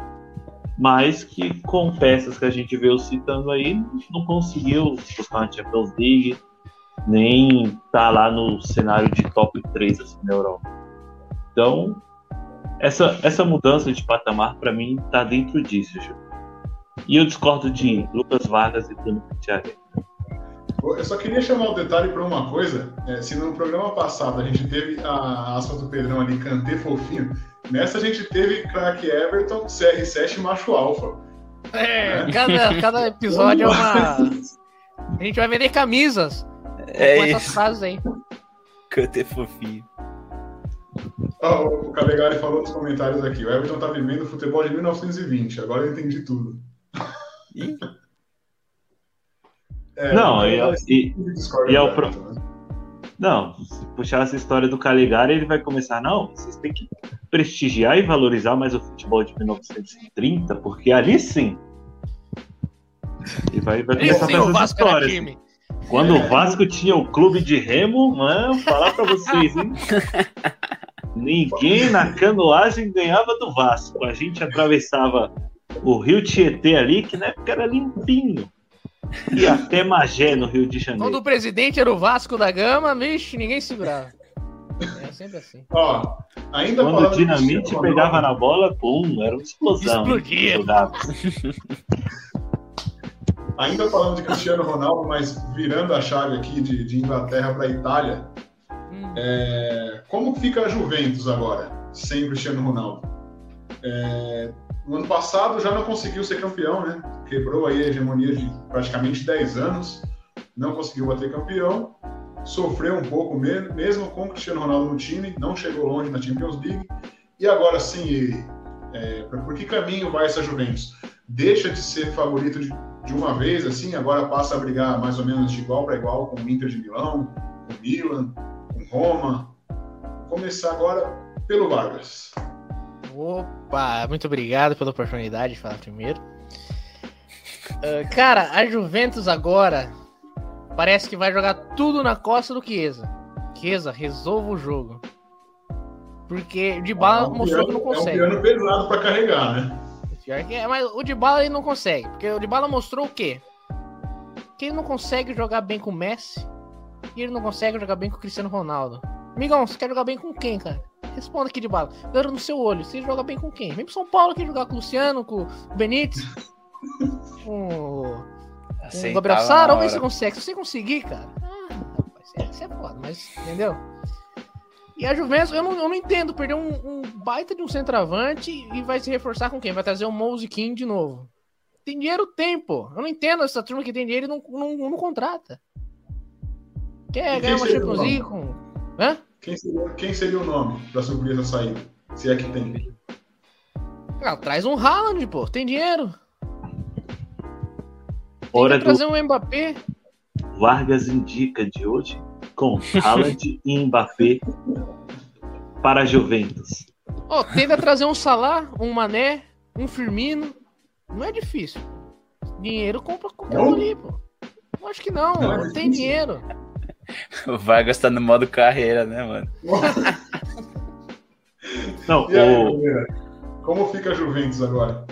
mas que com peças que a gente veio citando aí, não conseguiu buscar uma Champions League, nem tá lá no cenário de top 3 assim, na Europa. Então, essa, essa mudança de patamar, para mim, tá dentro disso, Ju. E eu discordo de Lucas Vargas e Bruno Pittieri. Eu só queria chamar o detalhe para uma coisa. É, se no programa passado a gente teve a aspas do Pedrão ali, cantê fofinho, nessa a gente teve craque Everton, CR7 macho alfa. É, né? cada, cada episódio é uma. A gente vai vender camisas é com essas frases aí. Cantê fofinho. Oh, o Calegari falou nos comentários aqui: o Everton tá vivendo futebol de 1920, agora eu entendi tudo. É, não, e, e, e é o pro... Né? Não, se puxar essa história do Caligari, ele vai começar, não, vocês têm que prestigiar e valorizar mais o futebol de 1930, porque ali sim. E vai, vai começar a fazer as histórias. Quando é. o Vasco tinha o clube de remo, mano, falar pra vocês, hein? Ninguém na canoagem ganhava do Vasco. A gente atravessava o rio Tietê ali, que na época era limpinho. E até Magé, no Rio de Janeiro. Quando o presidente era o Vasco da Gama, vixe, ninguém segurava. É sempre assim. Ó, ainda Quando o Dinamite pegava na bola, pum, era uma explosão. Explodia. ainda falando de Cristiano Ronaldo, mas virando a chave aqui de, de Inglaterra para Itália, hum. é, como fica a Juventus agora, sem Cristiano Ronaldo? É, no ano passado já não conseguiu ser campeão, né? Quebrou aí a hegemonia de praticamente 10 anos, não conseguiu bater campeão, sofreu um pouco mesmo com o Cristiano Ronaldo no time, não chegou longe na Champions League. E agora sim, é, por que caminho vai essa Juventus? Deixa de ser favorito de, de uma vez, assim, agora passa a brigar mais ou menos de igual para igual com o Inter de Milão, com o Milan, com Roma. Começar agora pelo Vargas. Opa, muito obrigado pela oportunidade de falar primeiro. Uh, cara, a Juventus agora parece que vai jogar tudo na costa do Chiesa. Chiesa, resolva o jogo. Porque o Dybala é um mostrou piano, que não consegue. É um piano pesado para carregar, né? É, mas o Dybala ele não consegue. Porque o Dybala mostrou o quê? Que ele não consegue jogar bem com o Messi e ele não consegue jogar bem com o Cristiano Ronaldo. Migão, você quer jogar bem com quem, cara? Responda aqui de bala. Olha no seu olho. Você joga bem com quem? Vem pro São Paulo aqui jogar com o Luciano, com o Benítez, com o Gabriel Sara. Vamos ver se você consegue. Se você conseguir, cara. Ah, rapaz, isso é foda, mas entendeu? E a Juventus, eu não, eu não entendo, perdeu um, um, baita de um centroavante e vai se reforçar com quem? Vai trazer o Mouse King de novo. Tem dinheiro, tem, pô. Eu não entendo essa turma que tem dinheiro e não, não, não, não contrata. Quer ganhar uma Champions League com. Hã? Quem seria, quem seria o nome para suprir essa saída? Se é que tem. Ah, traz um Haaland, pô. Tem dinheiro. Hora trazer do... um Mbappé. Vargas indica de hoje com Haaland e Mbappé para a Juventus. Ó, oh, tenta trazer um Salah, um Mané, um Firmino. Não é difícil. Dinheiro compra qualquer um ali, pô. Eu acho que não, não, é não tem dinheiro. O Vargas tá no modo carreira, né, mano? Não, e aí, o... Como fica a Juventus agora?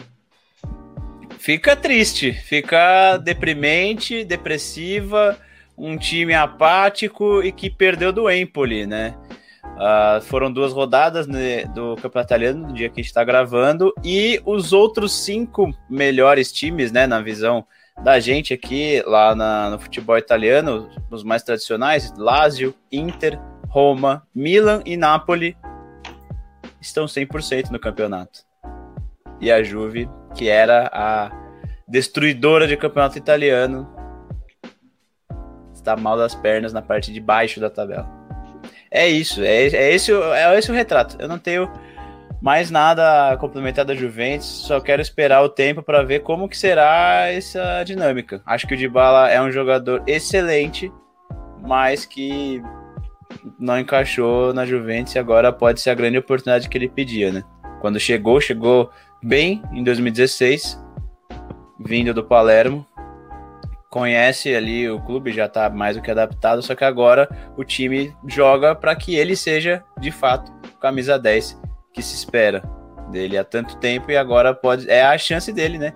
Fica triste, fica deprimente, depressiva, um time apático e que perdeu do Empoli, né? Uh, foram duas rodadas né, do Campeonato Italiano no dia que a gente está gravando e os outros cinco melhores times, né, na visão da gente aqui lá na, no futebol italiano, os mais tradicionais, Lazio, Inter, Roma, Milan e Napoli estão 100% no campeonato. E a Juve, que era a destruidora de campeonato italiano, está mal das pernas na parte de baixo da tabela. É isso, é, é, esse, é esse o retrato. Eu não tenho mais nada complementar da Juventus, só quero esperar o tempo para ver como que será essa dinâmica. Acho que o Dybala é um jogador excelente, mas que não encaixou na Juventus e agora pode ser a grande oportunidade que ele pedia, né? Quando chegou, chegou bem em 2016, vindo do Palermo, conhece ali o clube, já está mais do que adaptado, só que agora o time joga para que ele seja de fato camisa 10 que se espera dele há tanto tempo e agora pode é a chance dele, né?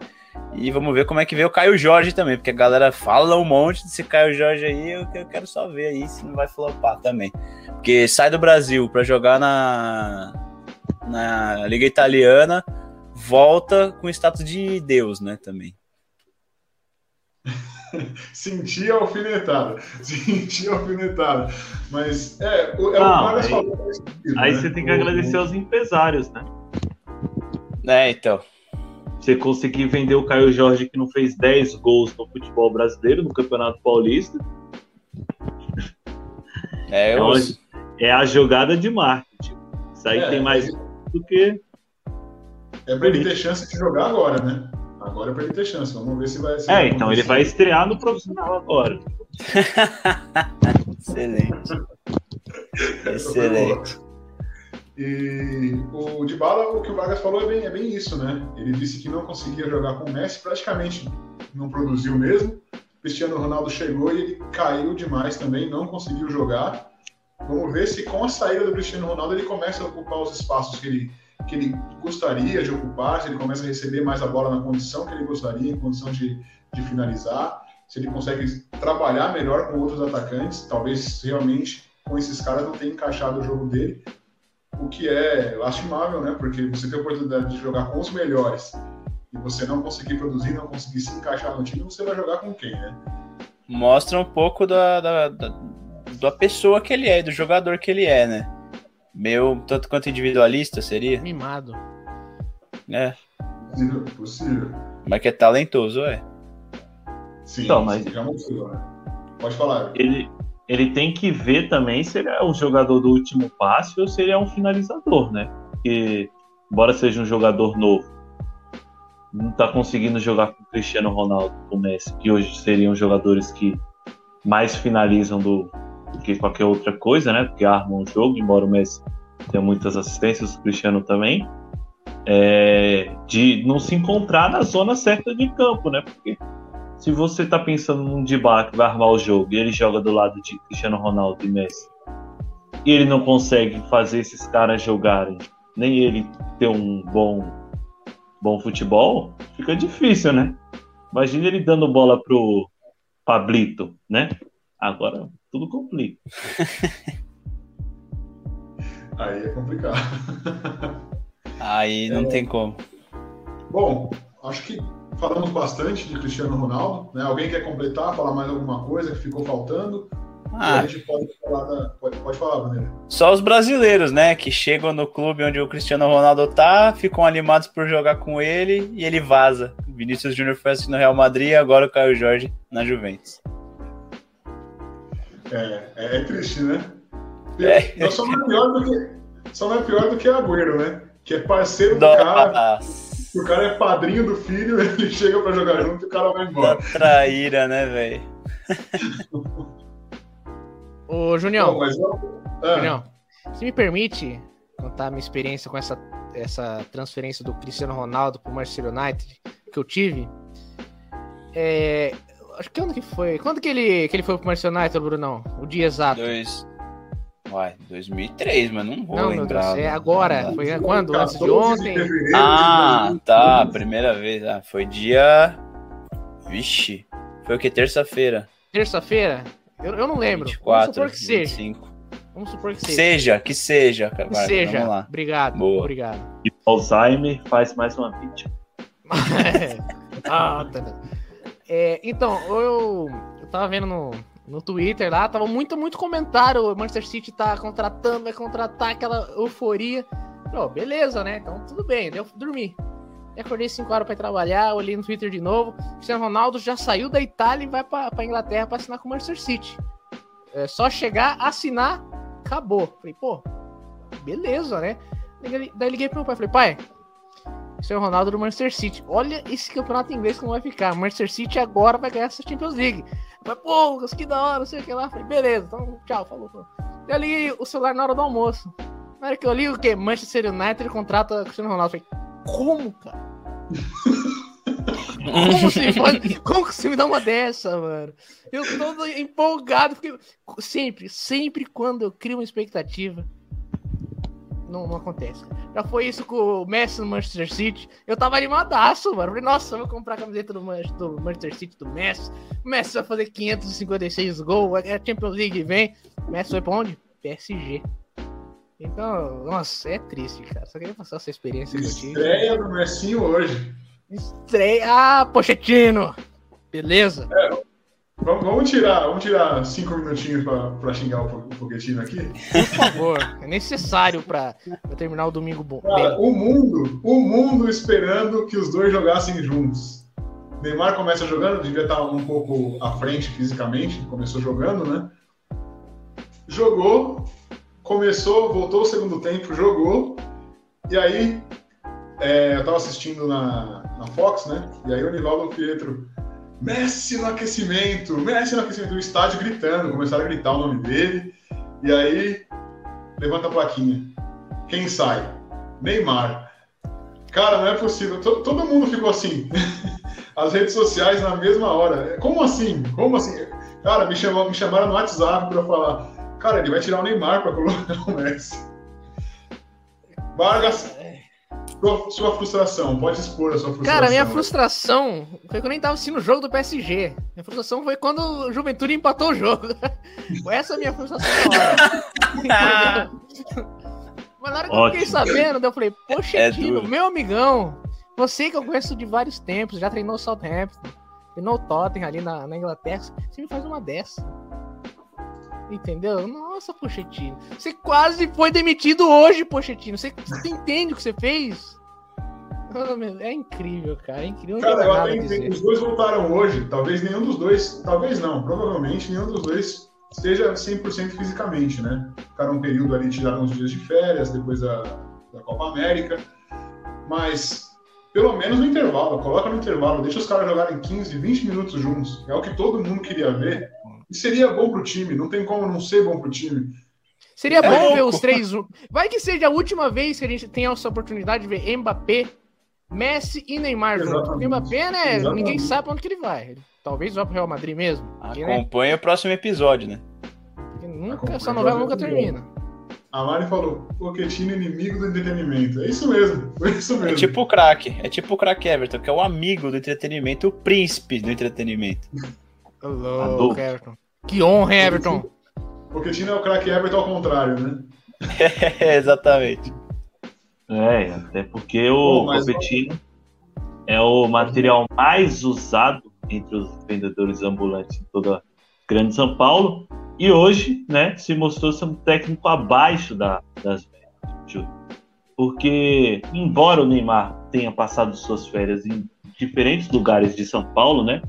E vamos ver como é que vê o Caio Jorge também, porque a galera fala um monte desse Caio Jorge aí, eu, eu quero só ver aí se não vai flopar também. Porque sai do Brasil para jogar na, na Liga Italiana, volta com status de Deus, né, também. Senti a alfinetada. Senti a alfinetada. Mas é, é Não, aí, sentido, aí né? você tem que agradecer aos empresários, né? É, então. Você conseguir vender o Caio Jorge que não fez 10 gols no futebol brasileiro, no Campeonato Paulista. É, eu... é, é a jogada de marketing. Isso aí é, tem mais é... do que. É para ele ter chance de jogar agora, né? Agora é para ele ter chance. Vamos ver se vai ser. É, então ele vai estrear no profissional agora. Excelente. Excelente. E o Dybala, o que o Vargas falou é bem, é bem isso, né? Ele disse que não conseguia jogar com o Messi, praticamente não produziu mesmo. Cristiano Ronaldo chegou e ele caiu demais também, não conseguiu jogar. Vamos ver se com a saída do Cristiano Ronaldo ele começa a ocupar os espaços que ele que ele gostaria de ocupar, se ele começa a receber mais a bola na condição que ele gostaria, em condição de, de finalizar, se ele consegue trabalhar melhor com outros atacantes, talvez realmente com esses caras não tenha encaixado o jogo dele, o que é lastimável, né? Porque você tem a oportunidade de jogar com os melhores e você não conseguir produzir, não conseguir se encaixar no time, você vai jogar com quem, né? Mostra um pouco da, da, da, da pessoa que ele é, do jogador que ele é, né? Meu, tanto quanto individualista seria? Mimado. É. Possível, possível. Mas que é talentoso, é. Sim, Então, mas- já mostrou, né? Pode falar. Ele, ele tem que ver também se ele é um jogador do último passe ou se ele é um finalizador, né? Porque, embora seja um jogador novo, não tá conseguindo jogar com o Cristiano Ronaldo, com o Messi, que hoje seriam jogadores que mais finalizam do, do que qualquer outra coisa, né? Porque armam o jogo, embora o Messi tenha muitas assistências, o Cristiano também. É, de não se encontrar na zona certa de campo, né? Porque se você tá pensando num Dybala que vai armar o jogo e ele joga do lado de Cristiano Ronaldo e Messi, e ele não consegue fazer esses caras jogarem, nem ele ter um bom, bom futebol, fica difícil, né? Imagina ele dando bola pro Pablito, né? Agora tudo complica. Aí é complicado. Aí não tem como. Bom, acho que falamos bastante de Cristiano Ronaldo. Né? Alguém quer completar, falar mais alguma coisa que ficou faltando? E Ah, a gente pode falar da. Pode, pode falar, Vanessa. só os brasileiros, né? Que chegam no clube onde o Cristiano Ronaldo tá, ficam animados por jogar com ele e ele vaza. O Vinícius Júnior foi assim no Real Madrid, agora o Caio Jorge na Juventus. É, é, é triste, né? É. Não, só não é pior do que. Só não é pior do que Agüero, né? Que é parceiro do cara, Nossa, o cara é padrinho do filho, ele chega pra jogar junto e o cara vai embora. da traíra, né, velho? Ô, Junião, Bom, mas eu- ah, Junião, se me permite contar a minha experiência com essa, essa transferência do Cristiano Ronaldo pro Manchester United que eu tive. É, acho que quando que foi? Quando que ele, que ele foi pro Manchester United, Brunão? O dia exato. Dois. Uai, 2003, mas não vou Não, meu lembrar. Deus, é né? agora. Foi quando? Antes de 14 ontem? de Ah, 2000. tá. Primeira vez. Ah, foi dia. Vixe. Foi o que? Terça-feira. Terça-feira? Eu, eu não lembro. 24, Vamos supor que seja. 25. Vamos supor que seja. seja, que seja. Que Vai, seja. Vamos lá. Obrigado. Boa. Obrigado. E Alzheimer faz mais uma vítima. Ah, tá. É, então, eu, eu tava vendo no, no Twitter lá, tava muito, muito comentário. O Manchester City tá contratando, vai contratar aquela euforia. Ó, beleza, né? Então tudo bem, deu dormir. E acordei 5 horas ir trabalhar, olhei no Twitter de novo. Cristiano Ronaldo já saiu da Itália e vai pra Inglaterra pra assinar com o Manchester City. É só chegar, assinar, acabou. Falei, pô, beleza, né? Daí liguei pro meu pai, falei, pai, Cristiano Ronaldo do Manchester City. Olha esse campeonato inglês como vai ficar. Manchester City agora vai ganhar essa Champions League. Falei, pô, Lucas, que da hora, não sei o que lá. Falei, beleza, então tchau, falou. falou. Eu liguei o celular na hora do almoço. Na hora que eu li o quê? Manchester United contrata Cristiano Ronaldo. Falei, como, cara? Como você, pode, como que você me dá uma dessa, mano? Eu todo empolgado, porque sempre, sempre quando eu crio uma expectativa, não, não acontece. Já foi isso com o Messi no Manchester City. Eu tava animadaço, mano. Falei, nossa, vou comprar a camiseta do, Man- do Manchester City do Messi. O Messi vai fazer 556 gols, a Champions League vem. O Messi foi pra onde? PSG. Então, nossa, é triste, cara. Só queria passar essa experiência. Estreia do Messinho hoje. Estreia. Ah, Pochettino! Beleza? Vamos, vamos tirar, vamos tirar cinco minutinhos pra xingar o o Pochettino aqui. Por favor. É necessário pra terminar o domingo bom. Cara, o mundo, o mundo esperando que os dois jogassem juntos. Neymar começa jogando, devia estar um pouco à frente fisicamente, começou jogando, né? Jogou, começou, voltou o segundo tempo, jogou, e aí é, eu tava assistindo na, na Fox, né? E aí o Nivaldo Pietro, Messi no aquecimento, Messi no aquecimento, o estádio gritando, começaram a gritar o nome dele, e aí levanta a plaquinha. Quem sai? Neymar. Cara, não é possível. To- Todo mundo ficou assim. As redes sociais na mesma hora. Como assim? Como assim? Cara, me, chamou, me chamaram no WhatsApp pra falar. Cara, ele vai tirar o Neymar pra colocar o Messi. Vargas, sua, sua frustração. Pode expor a sua frustração. Cara, minha frustração foi quando eu nem tava assistindo o jogo do PSG. Minha frustração foi quando o Juventude empatou o jogo. Foi essa a minha frustração? Mas na hora que eu fiquei Ótimo. sabendo, eu falei, poxa, É meu amigão, você que eu conheço de vários tempos, já treinou o Southampton, treinou o Tottenham ali na, na Inglaterra, você me faz uma dessa. Entendeu? Nossa, Pochettino. Você quase foi demitido hoje, Pochettino. Você, você entende o que você fez? É incrível, cara. É incrível. Cara, eu até entendo. Os dois voltaram hoje. Talvez nenhum dos dois. Talvez não. Provavelmente nenhum dos dois esteja 100% fisicamente, né? Ficaram um período ali, tiraram uns dias de férias depois da, da Copa América. Mas, pelo menos no intervalo, coloca no intervalo, deixa os caras jogarem 15, 20 minutos juntos. É o que todo mundo queria ver. E seria bom pro time, não tem como não ser bom pro time. Seria é bom louco. ver os três. Vai que seja a última vez que a gente tem essa oportunidade de ver Mbappé, Messi e Neymar juntos. Mbappé, né? Exatamente. Ninguém sabe pra onde que ele vai. Talvez vá pro Real Madrid mesmo. Acompanha né? o próximo episódio, né? Nunca, essa novela nunca termina. A Mari falou, Pochettino inimigo do entretenimento. É isso mesmo, foi isso mesmo. É tipo o craque, é tipo o craque Everton, que é o amigo do entretenimento, o príncipe do entretenimento. Alô, Everton. Que honra, Everton. Pochettino é o craque Everton ao contrário, né? é, exatamente. É, até porque o Pô, Pochettino é o material mais usado entre os vendedores ambulantes em toda a Grande São Paulo. E hoje, né, se mostrou ser um técnico abaixo da, das médias. Porque, embora o Neymar tenha passado suas férias em diferentes lugares de São Paulo, né,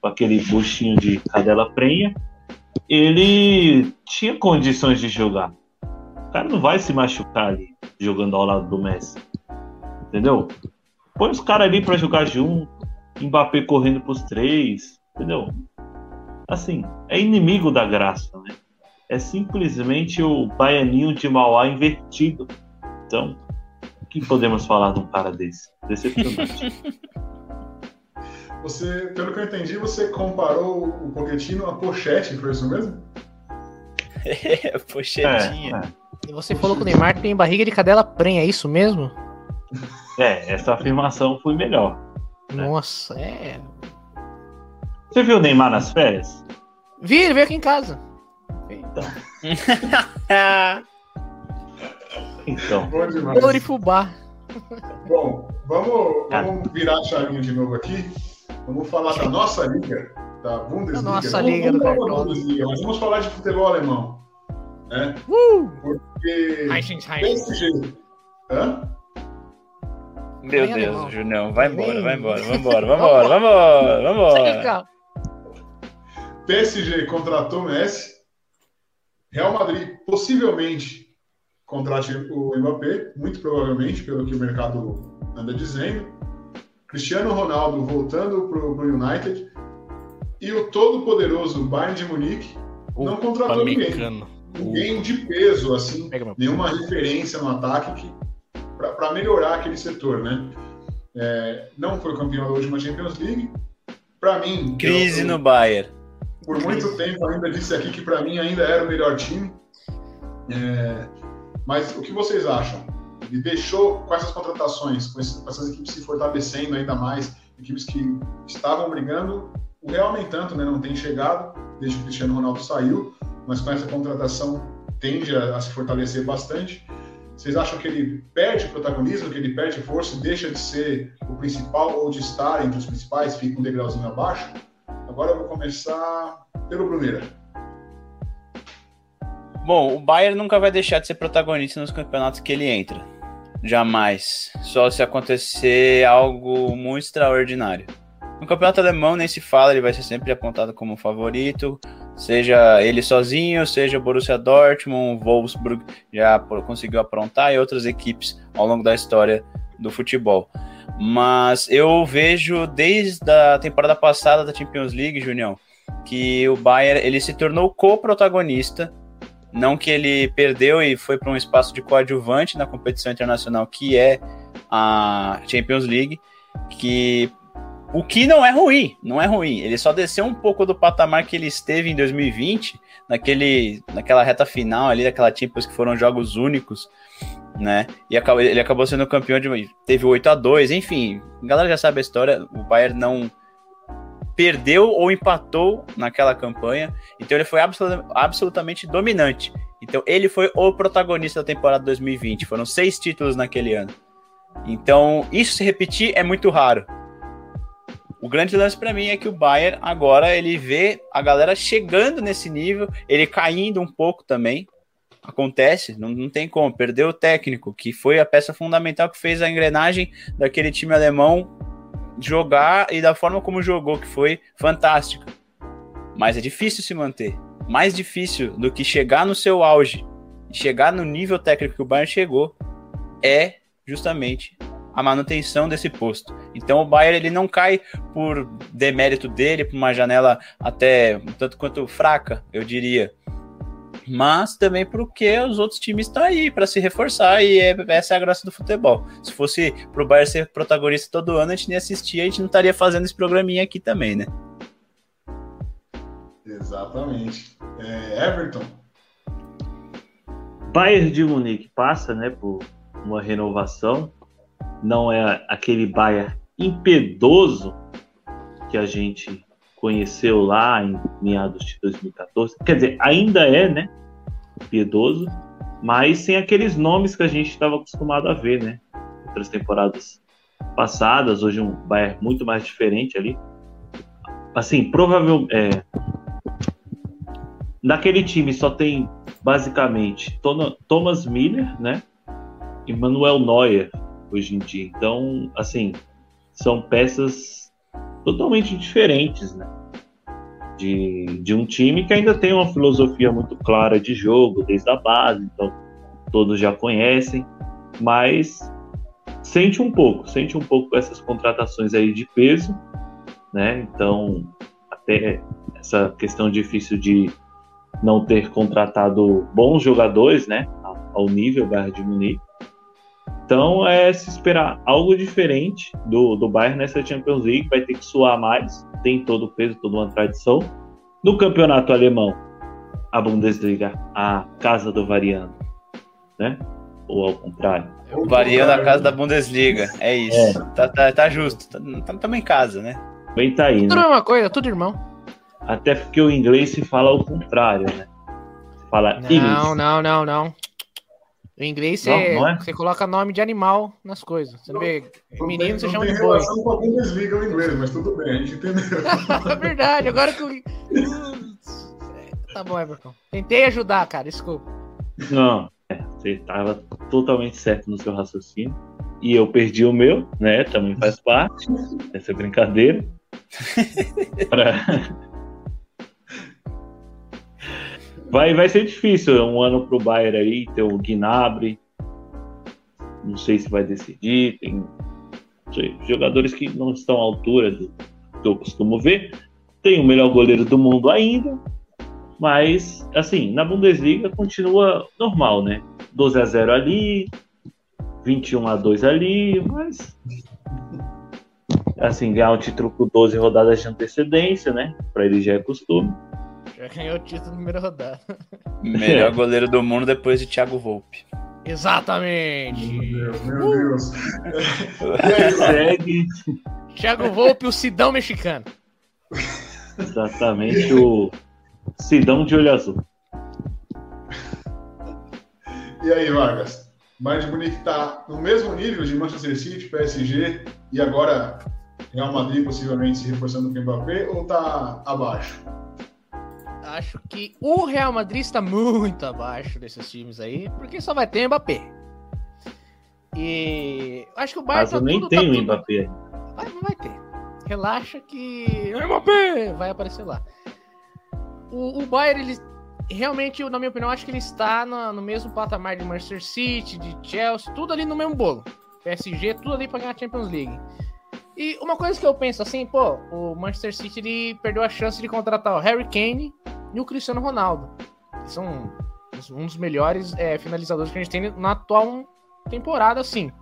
com aquele buchinho de cadela prenha, ele tinha condições de jogar. O cara não vai se machucar ali jogando ao lado do Messi. Entendeu? Põe os caras ali para jogar junto, Mbappé correndo pros três, entendeu? Assim, é inimigo da graça, né? É simplesmente o baianinho de Mauá invertido. Então, o que podemos falar de um cara desse? Decepcionante. Você, pelo que eu entendi, você comparou o Pochettino a Pochete, foi isso mesmo? É, pochetinha. É, é. E você falou que o Neymar tem barriga de cadela prenha, é isso mesmo? É, essa afirmação foi melhor. Nossa, é. Você viu o Neymar nas férias? Vi, ele veio aqui em casa. Então. então. Bom. Bom, vamos, vamos virar a chavinha de novo aqui. Vamos falar da nossa liga, da Bundesliga. Da nossa liga do Cartola. Bundesliga, mas vamos falar de futebol alemão. Né? Uh! Porque. PSG. Hã? Meu Deus, alemão. Junião, vai embora, vai embora, vai embora, vai embora, vai embora, vai embora. PSG contratou Messi. Real Madrid possivelmente contrate o Mbappé, muito provavelmente, pelo que o mercado anda dizendo. Cristiano Ronaldo voltando para o United. E o todo-poderoso Bayern de Munique não contratou ninguém. Ninguém de peso, assim, nenhuma referência no ataque que para melhorar aquele setor, né? É, não foi campeão da última Champions League. Para mim. Crise eu, no Bayern. Por muito tempo ainda disse aqui que para mim ainda era o melhor time. É, mas o que vocês acham? Ele deixou com essas contratações, com, essas equipes se fortalecendo ainda mais, equipes que estavam brigando, o Real nem tanto, né? Não tem chegado desde que o Cristiano Ronaldo saiu, mas com essa contratação tende a, a se fortalecer bastante. Vocês acham que ele perde protagonismo, que ele perde força, deixa de ser o principal ou de estar entre os principais, fica um degrauzinho abaixo? Agora eu vou começar pelo Bruneira. Bom, o Bayern nunca vai deixar de ser protagonista nos campeonatos que ele entra. Jamais. Só se acontecer algo muito extraordinário. No campeonato alemão nem se fala, ele vai ser sempre apontado como favorito, seja ele sozinho, seja Borussia Dortmund, Wolfsburg já conseguiu aprontar e outras equipes ao longo da história do futebol. Mas eu vejo desde a temporada passada da Champions League, Junião, que o Bayern ele se tornou co-protagonista, não que ele perdeu e foi para um espaço de coadjuvante na competição internacional que é a Champions League, que o que não é ruim, não é ruim. Ele só desceu um pouco do patamar que ele esteve em 2020, naquele, naquela reta final ali, daquela Champions que foram jogos únicos, né? E acabou, ele acabou sendo campeão de. Teve 8 a 2 enfim. A galera já sabe a história. O Bayern não perdeu ou empatou naquela campanha. Então ele foi absolut, absolutamente dominante. Então ele foi o protagonista da temporada 2020. Foram seis títulos naquele ano. Então isso se repetir é muito raro. O grande lance para mim é que o Bayern agora ele vê a galera chegando nesse nível, ele caindo um pouco também. Acontece, não, não tem como. Perdeu o técnico, que foi a peça fundamental que fez a engrenagem daquele time alemão jogar e da forma como jogou, que foi fantástica. Mas é difícil se manter. Mais difícil do que chegar no seu auge, chegar no nível técnico que o Bayern chegou, é justamente a manutenção desse posto. Então o Bayern ele não cai por demérito dele, por uma janela até um tanto quanto fraca, eu diria. Mas também porque os outros times estão aí para se reforçar e é, essa é a graça do futebol. Se fosse pro Bayern ser protagonista todo ano, a gente nem assistia, a gente não estaria fazendo esse programinha aqui também, né? Exatamente. É, Everton. Bayern de Munique passa, né, por uma renovação. Não é aquele Bayern impiedoso que a gente conheceu lá em meados de 2014. Quer dizer, ainda é, né? Piedoso, mas sem aqueles nomes que a gente estava acostumado a ver, né? Outras temporadas passadas, hoje um Bayern muito mais diferente ali. Assim, provavelmente. É, naquele time só tem basicamente Thomas Miller, né? E Manuel Neuer hoje em dia. Então, assim, são peças totalmente diferentes, né? De, de um time que ainda tem uma filosofia muito clara de jogo, desde a base, então todos já conhecem, mas sente um pouco, sente um pouco essas contratações aí de peso, né? Então, até essa questão difícil de não ter contratado bons jogadores, né? Ao nível Bayern de Munique. Então é se esperar algo diferente do, do Bayern nessa Champions League, vai ter que suar mais, tem todo o peso, toda uma tradição. No campeonato alemão, a Bundesliga, a casa do Variano, né? Ou ao contrário? Variando a casa da Bundesliga, é isso. É. Tá, tá, tá, justo, tá, tá, também em casa, né? Bem tá aí, Tudo né? é uma coisa, tudo irmão. Até porque o inglês se fala ao contrário, né? Fala não, inglês. Não, não, não, o inglês você, não, é? você coloca nome de animal nas coisas. Você não, vê menino, tem, você chama de boi. relação com algum desliga o inglês, mas tudo bem, a gente entendeu. é verdade, agora que eu... Tá bom, Everton. Tentei ajudar, cara, desculpa. Não, é, você estava totalmente certo no seu raciocínio. E eu perdi o meu, né? Também faz parte dessa brincadeira. pra... Vai, vai ser difícil um ano pro Bayern aí, ter o Gnabry. Não sei se vai decidir. Tem sei, jogadores que não estão à altura do que eu costumo ver. Tem o melhor goleiro do mundo ainda. Mas, assim, na Bundesliga continua normal, né? 12 a 0 ali, 21 a 2 ali, mas assim, ganhar um título com 12 rodadas de antecedência, né? Para ele já é costume. Já ganhou o título na primeira rodada. Melhor goleiro do mundo depois de Thiago Volpe. Exatamente. Meu Deus, meu Deus. Segue. Thiago Volpe, o Sidão mexicano. Exatamente, o Sidão de olho azul. E aí, Vargas? De Munique está no mesmo nível de Manchester City, PSG e agora Real Madrid possivelmente se reforçando com o Mbappé ou está abaixo? Acho que o Real Madrid está muito abaixo desses times aí, porque só vai ter Mbappé. E acho que o Bayern Mas tá eu nem tudo, tenho tá Mbappé. Vai, vai ter. Relaxa que Mbappé vai aparecer lá. O, o Bayern, ele realmente, na minha opinião, acho que ele está no, no mesmo patamar de Manchester City, de Chelsea, tudo ali no mesmo bolo. PSG, tudo ali para ganhar a Champions League. E uma coisa que eu penso assim, pô, o Manchester City ele perdeu a chance de contratar o Harry Kane e o Cristiano Ronaldo, que são um dos melhores é, finalizadores que a gente tem na atual temporada, assim.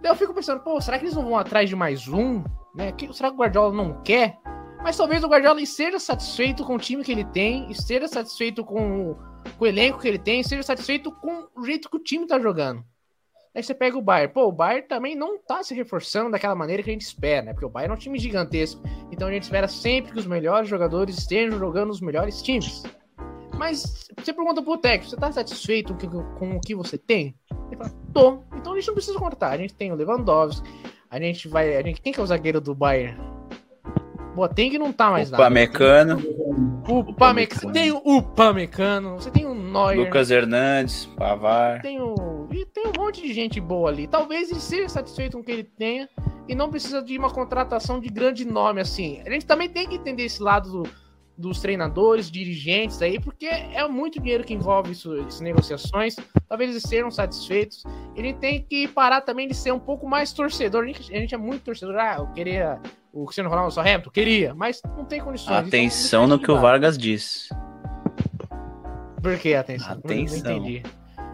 Daí eu fico pensando, pô, será que eles não vão atrás de mais um? Né? Será que o Guardiola não quer? Mas talvez o Guardiola esteja satisfeito com o time que ele tem, esteja satisfeito com, com o elenco que ele tem, esteja satisfeito com o jeito que o time tá jogando. Aí você pega o Bayern. Pô, o Bayern também não tá se reforçando daquela maneira que a gente espera, né? Porque o Bayern é um time gigantesco. Então a gente espera sempre que os melhores jogadores estejam jogando os melhores times. Mas você pergunta pro técnico, você tá satisfeito com o que você tem? Ele fala, tô. Então a gente não precisa cortar. A gente tem o Lewandowski, a gente vai. A gente, quem que é o zagueiro do Bayern? Boa, tem que não tá mais Opa, nada. Mecano. O Pamecano. Tem o Pamecano, você tem o Neuer. Lucas Hernandes, Pavar. Tem o... E tem um monte de gente boa ali. Talvez ele seja satisfeito com o que ele tenha e não precisa de uma contratação de grande nome assim. A gente também tem que entender esse lado do, dos treinadores, dirigentes aí, porque é muito dinheiro que envolve isso, essas negociações. Talvez eles sejam satisfeitos. Ele tem que parar também de ser um pouco mais torcedor. A gente, a gente é muito torcedor. Ah, eu queria o Cristiano Ronaldo só Hamilton, queria, mas não tem condições. Então, atenção no que o Vargas diz. Por que atenção? Atenção. Não entendi.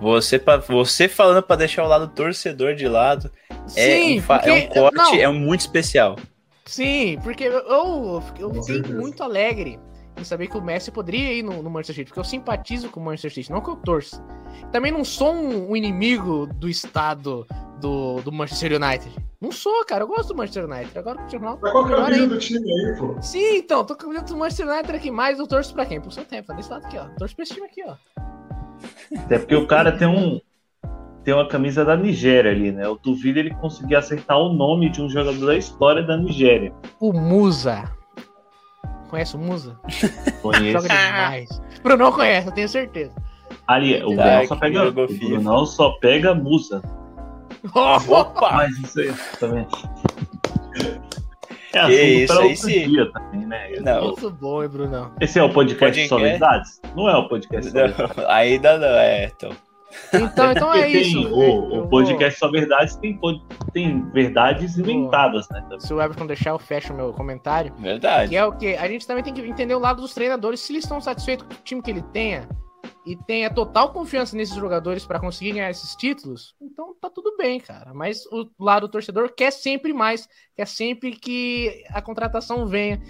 Você, pra, você falando para deixar o lado torcedor de lado Sim, é, um, porque, é um corte, não, é muito especial. Sim, porque eu, eu, eu fiquei muito alegre em saber que o Messi poderia ir no, no, Manchester City, porque eu simpatizo com o Manchester City, não que eu torço. Também não sou um, um inimigo do estado do, do, Manchester United. Não sou, cara, eu gosto do Manchester United. Agora o Cristiano Ronaldo. Mas qual é a camisa do time aí, pô? Sim, então, tô com a camisa do Manchester United aqui, mas eu torço pra quem? Pro seu tempo, tá desse lado aqui, ó. Torço pra esse time aqui, ó. Até porque o cara tem um. Tem uma camisa da Nigéria ali, né? Eu duvido ele conseguir acertar o nome de um jogador da história da Nigéria. O Musa. Conhece o Musa? Conheço. Joga demais. Bruno conhece, eu tenho certeza. Ali, o Brunão só pega. O Brunão só pega Musa. Opa! Mas isso aí também. É que isso aí sim. Também, né? Não. Muito bom, hein, Brunão? Esse é o podcast, podcast... Verdades? Não é o podcast não, Ainda não, é, então. Então, então é tem, isso. O, o podcast vou... Só Verdades tem, tem verdades inventadas, né? Se o Everton deixar, eu fecho o meu comentário. Verdade. Que é o que a gente também tem que entender o lado dos treinadores. Se eles estão satisfeitos com o time que ele tenha, e tenha total confiança nesses jogadores para conseguir ganhar esses títulos, então tá tudo bem, cara. Mas o lado do torcedor quer sempre mais, quer sempre que a contratação venha.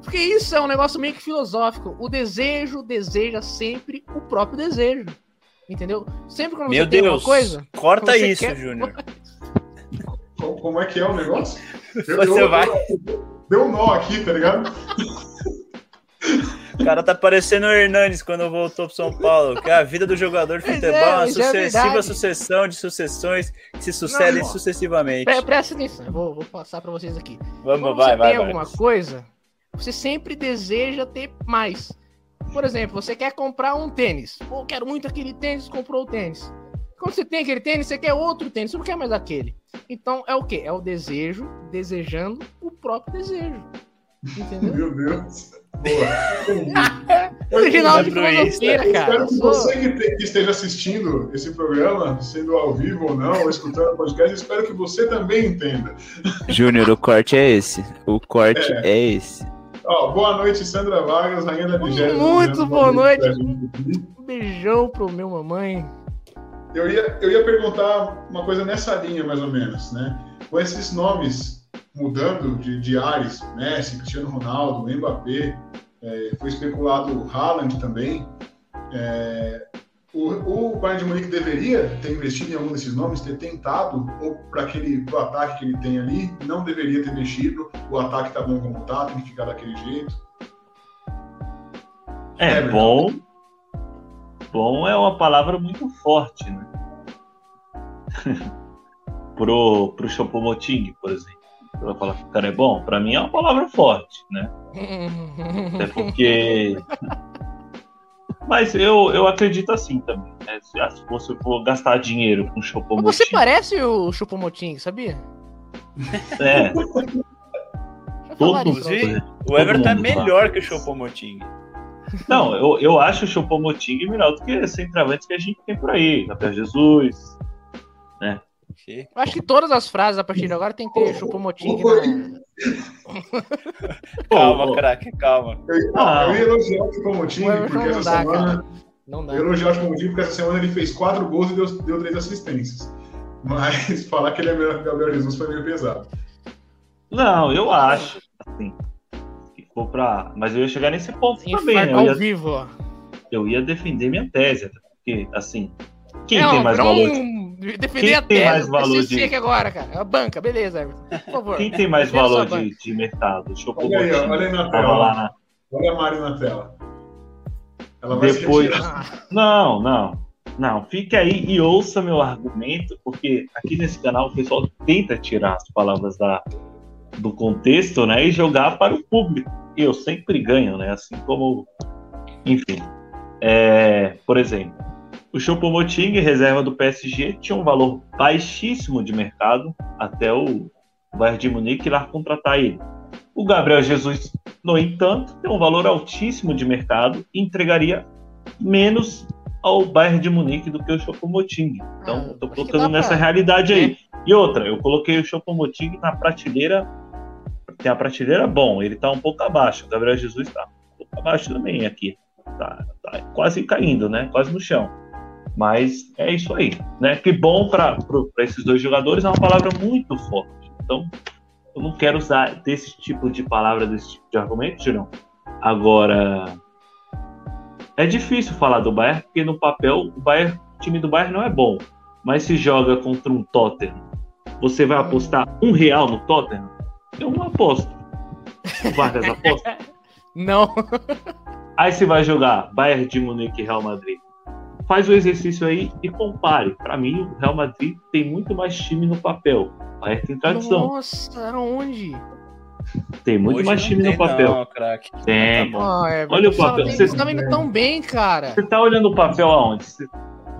Porque isso é um negócio meio que filosófico. O desejo deseja sempre o próprio desejo. Entendeu? Sempre quando Meu você Deus, tem uma coisa. Corta isso, quer... Júnior. Como é que é o negócio? Você eu, vai. Deu um nó aqui, tá ligado? O cara tá parecendo o Hernanes quando voltou pro São Paulo. Que a vida do jogador de futebol é, uma é sucessiva é sucessão de sucessões que se sucedem não, sucessivamente. Pre presta atenção, eu vou, vou passar para vocês aqui. Vamos, quando vai, você vai. tem vai, alguma vai. coisa, você sempre deseja ter mais. Por exemplo, você quer comprar um tênis. Pô, quero muito aquele tênis, comprou o tênis. Quando você tem aquele tênis, você quer outro tênis, você não quer mais aquele. Então é o que? É o desejo desejando o próprio desejo. Entendeu? Meu Deus. Boa. Original de filosofia, cara. Espero que você que, te, que, esteja assistindo esse programa, sendo ao vivo ou não, ou escutando o podcast, espero que você também entenda. Júnior, o corte é esse. O corte é, é esse. Ó, boa noite, Sandra Vargas, rainha da Nigéria. Muito boa noite. Um beijão pro meu mamãe. Eu ia, eu ia perguntar uma coisa nessa linha, mais ou menos, né? Com esses nomes mudando de, de ares, Messi, Cristiano Ronaldo, Mbappé, é, foi especulado o Haaland também. É, o, o Bayern de Munique deveria ter investido em algum desses nomes, ter tentado, ou para aquele pro ataque que ele tem ali, não deveria ter mexido. O ataque tá bom como tá, tem que ficar daquele jeito. É, é bom. Bom é uma palavra muito forte, né? pro, pro Chopomoting, por exemplo. Ela fala que o cara é bom, para mim é uma palavra forte, né? Até porque. Mas eu, eu acredito assim também. Né? Se você for gastar dinheiro com Chopomoting. Você parece o Chopomoting, sabia? É. Todo Inclusive, o Everton é melhor que o Chopomoting. Não, eu, eu acho o Chopomoting melhor do que esse centroavante que a gente tem por aí. Gabriel Jesus, né? Eu acho que todas as frases a partir de agora tem que ter chupomoting na... calma, craque, calma. Eu, ah, eu ia elogiar o chupomoting porque essa dá, semana... Não dá. Eu elogiar o chupomoting porque essa semana ele fez quatro gols e deu, deu três assistências. Mas falar que ele é melhor que o Gabriel Jesus foi meio pesado. Não, eu acho. Assim, se for pra... Mas eu ia chegar nesse ponto Sim, também. Né? Eu ia, vivo, ó. eu ia defender minha tese, porque, assim, quem é, tem mais valor? defender Quem a tem mais valor de... aqui agora, cara. É a banca, beleza, por favor. Quem tem mais valor de, de mercado? Olha aí, olha aí na tela. Lá na... Olha a Mari na tela. Ela vai Depois... Não, não. Não, fique aí e ouça meu argumento, porque aqui nesse canal o pessoal tenta tirar as palavras da, do contexto, né? E jogar para o público. E eu sempre ganho, né? Assim como. Enfim. É, por exemplo, o Choupo-Moting, reserva do PSG, tinha um valor baixíssimo de mercado até o Bayern de Munique ir lá contratar ele. O Gabriel Jesus, no entanto, tem um valor altíssimo de mercado e entregaria menos ao Bayern de Munique do que o Choupo-Moting. Então, Ah, eu tô acho que colocando nessa pra- realidade aí. E outra, eu coloquei o Choupo-Moting na prateleira, tem a prateleira bom, ele tá um pouco abaixo, o Gabriel Jesus tá um pouco abaixo também aqui. Tá, tá quase caindo, né? Quase no chão. Mas é isso aí, né? Que bom para esses dois jogadores é uma palavra muito forte. Então, eu não quero usar desse tipo de palavra, desse tipo de argumento, Julião. Agora, é difícil falar do Bayern, porque no papel o, Bayern, o time do Bayern não é bom. Mas se joga contra um Tottenham, você vai apostar um real no Tottenham? Eu não aposto. O Vargas aposta. Não. Aí você vai jogar Bayern de Munique e Real Madrid. Faz o exercício aí e compare. Para mim, o Real Madrid tem muito mais time no papel. Bayern tem tradição. Nossa, aonde? Tem muito Hoje mais time tem no papel. Não. Tem. Ah, é, Olha o você tá papel, vendo- você- tá vendo tão bem, cara. Você tá olhando o papel aonde? Você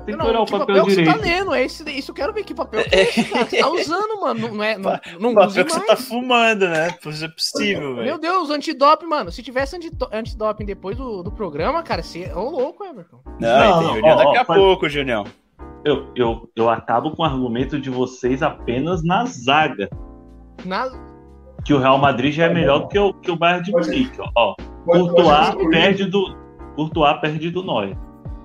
tem que Não, olhar o que papel, que você direito. tá lendo? É esse, isso eu quero ver que papel que é esse, cara. que Você tá usando, mano. Não, é, não, não O use papel que você mais. tá fumando, né? Isso é possível, Meu velho. Deus, antidoping, mano. Se tivesse antidoping depois do, do programa, cara, você é ô louco, Everton. Não, Não, Junião ó, daqui ó, a pouco, Junião. Eu, eu, eu acabo com o argumento de vocês apenas na zaga. Na... Que o Real Madrid já é melhor do que o, que o Bayern de Munique. Ó, ó Courtois perde do Courtois perde do Neuer.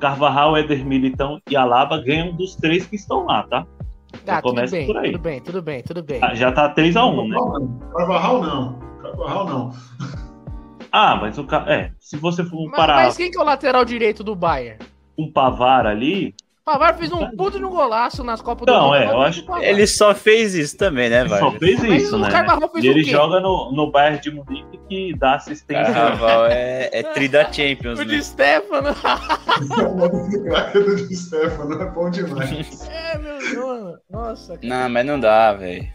Carvajal, Éder Militão e Alaba ganham dos três que estão lá, tá? Ah, tudo começa bem, por aí. tudo bem, tudo bem, tudo bem. Ah, Já tá 3x1, né? Carvajal não. Carvajal não. Ah, mas o cara. É, se você for Mas, comparar mas quem que é o lateral direito do Bayern? o Pavar ali. Pavar fez um puto no golaço nas Copas Não, Mundo. é, eu acho. Ele só fez isso também, né, Ele só Vargas? fez Mas isso, o né? Fez E o ele quê? joga no, no Bayern de Munique que dá assistência. Carnaval é, é tri da Champions, O né? de Stefano. O de do Stefano é bom demais. é, meu Deus. Nossa, cara. Não, mas não dá, velho.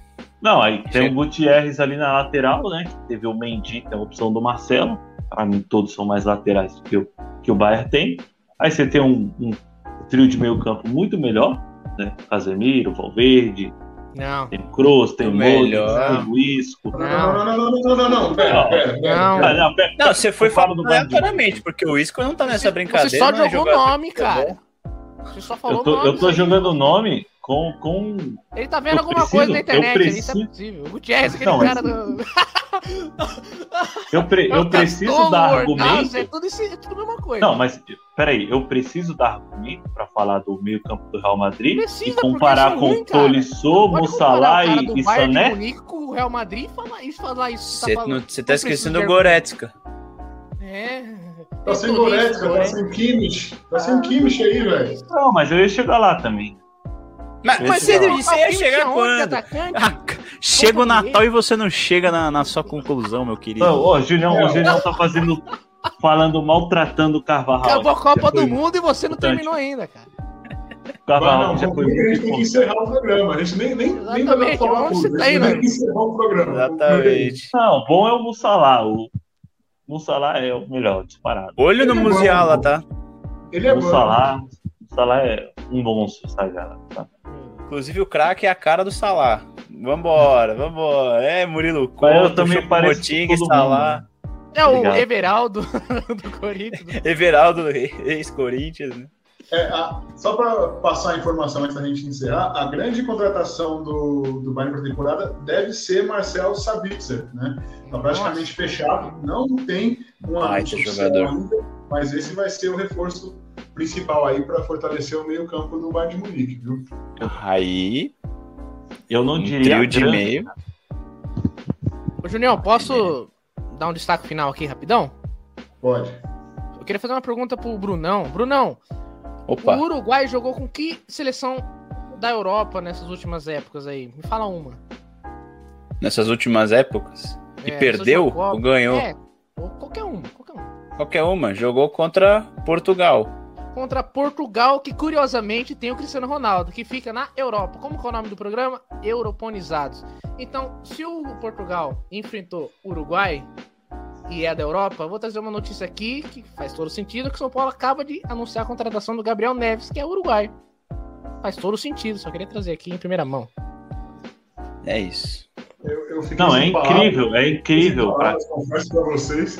Não, aí tem o Gutierrez ali na lateral, né? Que teve o Mendy, que é a opção do Marcelo. Para mim, todos são mais laterais do que o, que o Bayern tem. Aí você tem um, um trio de meio campo muito melhor, né? Casemiro, Valverde, Não. tem o Kroos, tem o Melhor. Modric, tem o Isco. Não, não, não, não, não, não, não. Pera, Não. pera, pera, Não. Ah, pera. não, você foi falando aleatoriamente, porque o Isco não tá nessa brincadeira. Você só não é jogou jogador nome, cara. Você só falou Eu tô, nome. eu tô jogando o nome com, com. Ele tá vendo Eu alguma preciso- coisa na internet ali, isso é preciso- possível. O Gutierrez, aquele Não, cara do. Eu, pre- eu preciso Castolo, dar Bordaço, É argumento. tudo, isso, é tudo a mesma coisa. Não, mas peraí, eu preciso dar argumento para falar do meio-campo do Real Madrid Precisa, e comparar é com ruim, cara. Tolisso, Mussalá comparar o cara e, do e Sané? Munique com o Real Madrid e falar isso, falar isso. Você falando- não- tá esquecendo o Goretzka. É. Tá sem Goretzka, tá Goretzka. sem Kimmich. Tá sem Kimmich aí, velho. Não, mas eu ia chegar lá também. Mas, mas você, não. você ia chegar quando? atacante? Ah, chega o Natal e você não chega na, na sua conclusão, meu querido. Não, ó, Julião, o Julião tá fazendo. falando, maltratando o Carvajal. Acabou a Copa do Mundo e você não terminou ainda, cara. O Carvajal Não, já foi a gente muito tem que encerrar o programa. A gente nem, nem, nem vai falar tudo. citar A gente aí, tem que encerrar o programa. Exatamente. Não, bom é o Mussalá. O Mussalá é o melhor, disparado. Olho no é Musiala, tá? Ele é bom. Mussalá, o Mussalá é um monstro, sagrado. Inclusive o craque é a cara do Salah. Vambora, vambora. É, Murilo Mas eu Couto, também mundo, Salah. né? É o Obrigado. Everaldo do Corinthians. Everaldo, ex-Corinthians, né? É, a- só para passar a informação antes da gente encerrar, a grande contratação do, do Bayern para a temporada deve ser Marcel Sabitzer, né? Tá praticamente fechado, não tem um anúncio jogador. ainda, mas esse vai ser o reforço principal aí para fortalecer o meio campo do Bayern de Munique, viu? Aí, Eu não um diria. trio de grande, meio. Ô, Junião, posso dar um destaque final aqui rapidão? Pode. Eu queria fazer uma pergunta pro Brunão. Brunão, Opa, o Uruguai jogou com que seleção da Europa nessas últimas épocas aí? Me fala uma. nessas últimas épocas. E É, perdeu ou ganhou? É, ou qualquer uma, qualquer uma. Qualquer uma. Jogou contra Portugal. Contra Portugal, que curiosamente tem o Cristiano Ronaldo, que fica na Europa. Como é o nome do programa? Europonizados. Então, se o Portugal enfrentou o Uruguai e é da Europa, eu vou trazer uma notícia aqui que faz todo sentido, que o São Paulo acaba de anunciar a contratação do Gabriel Neves, que é Uruguai. Faz todo sentido, só queria trazer aqui em primeira mão. É isso. Eu, eu Não, é incrível, é incrível. Pra, palavras, confesso pra vocês.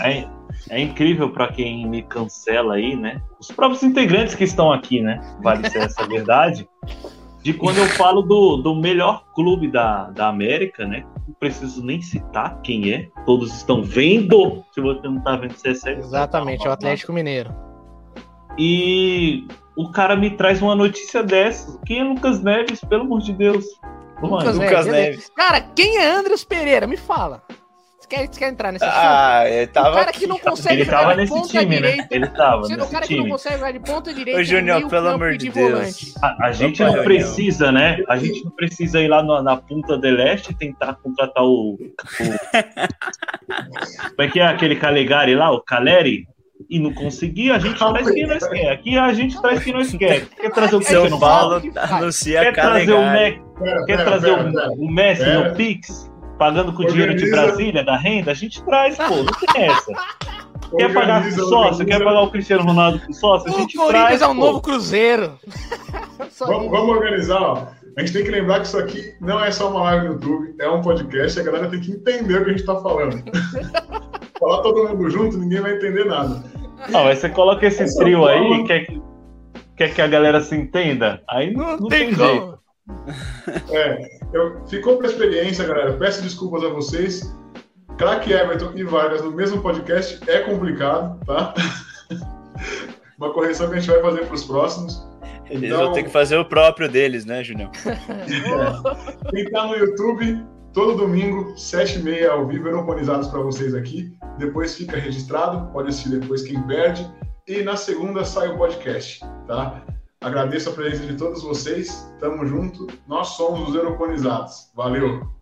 é, é incrível para quem me cancela aí, né? Os próprios integrantes que estão aqui, né? Vale ser essa verdade. De quando eu falo do, do melhor clube da, da América, né? Não preciso nem citar quem é. Todos estão vendo. Se você não tá vendo, você é cego. Exatamente, é o Atlético Mineiro. E o cara me traz uma notícia dessa. Quem é Lucas Neves, pelo amor de Deus? Lucas, Lucas Neves. Neves. Cara, quem é Andreas Pereira? Me fala. Você quer, você quer entrar nesse assunto? Ah, ele o tava cara aqui. que não consegue ele jogar tava de nesse ponta time, né? direita. Ele tava Sendo o cara que não time. consegue jogar de ponta direita. Ô, Júnior, pelo amor de. Deus. A, a gente não reunião. precisa, né? A gente não precisa ir lá na, na Punta del Leste tentar contratar o, o- Como é que é aquele Calegari lá, o Caleri? E não conseguir, a gente traz quem nós quer. Aqui a gente traz quem nós quer. Quer trazer o São Cristiano Ronaldo? Tá- Quer trazer o, Calegari. Me- Pera, quer trazer o, o Messi no Pix? Pagando com dinheiro de. Brasília, da renda? A gente traz, pô. Não tem essa. Quer pagar com Organiza, sócio? Quer pagar o Cristiano Ronaldo com sócio? A O gente Corinthians traz, é um pô. novo Cruzeiro. Vamos, vamos organizar, ó. A gente tem que lembrar que isso aqui não é só uma live no YouTube, é um podcast, a galera tem que entender o que a gente tá falando. Falar todo mundo junto, ninguém vai entender nada. Não, mas você coloca esse Essa trio aí forma- e quer, que- quer que a galera se entenda? Aí não, não tem, como. jeito. É, eu, ficou pra experiência, galera. Peço desculpas a vocês. Crack Everton e Vargas no mesmo podcast é complicado, tá? Uma correção que a gente vai fazer pros próximos. Eles Então- vão ter que fazer o próprio deles, né, Junião? Quem tá no YouTube, todo domingo, 7h30 ao vivo, europonizados para vocês aqui. Depois fica registrado, pode assistir depois quem perde. E na segunda sai o podcast, tá? Agradeço a presença de todos vocês. Tamo junto. Nós somos os Europonizados. Valeu!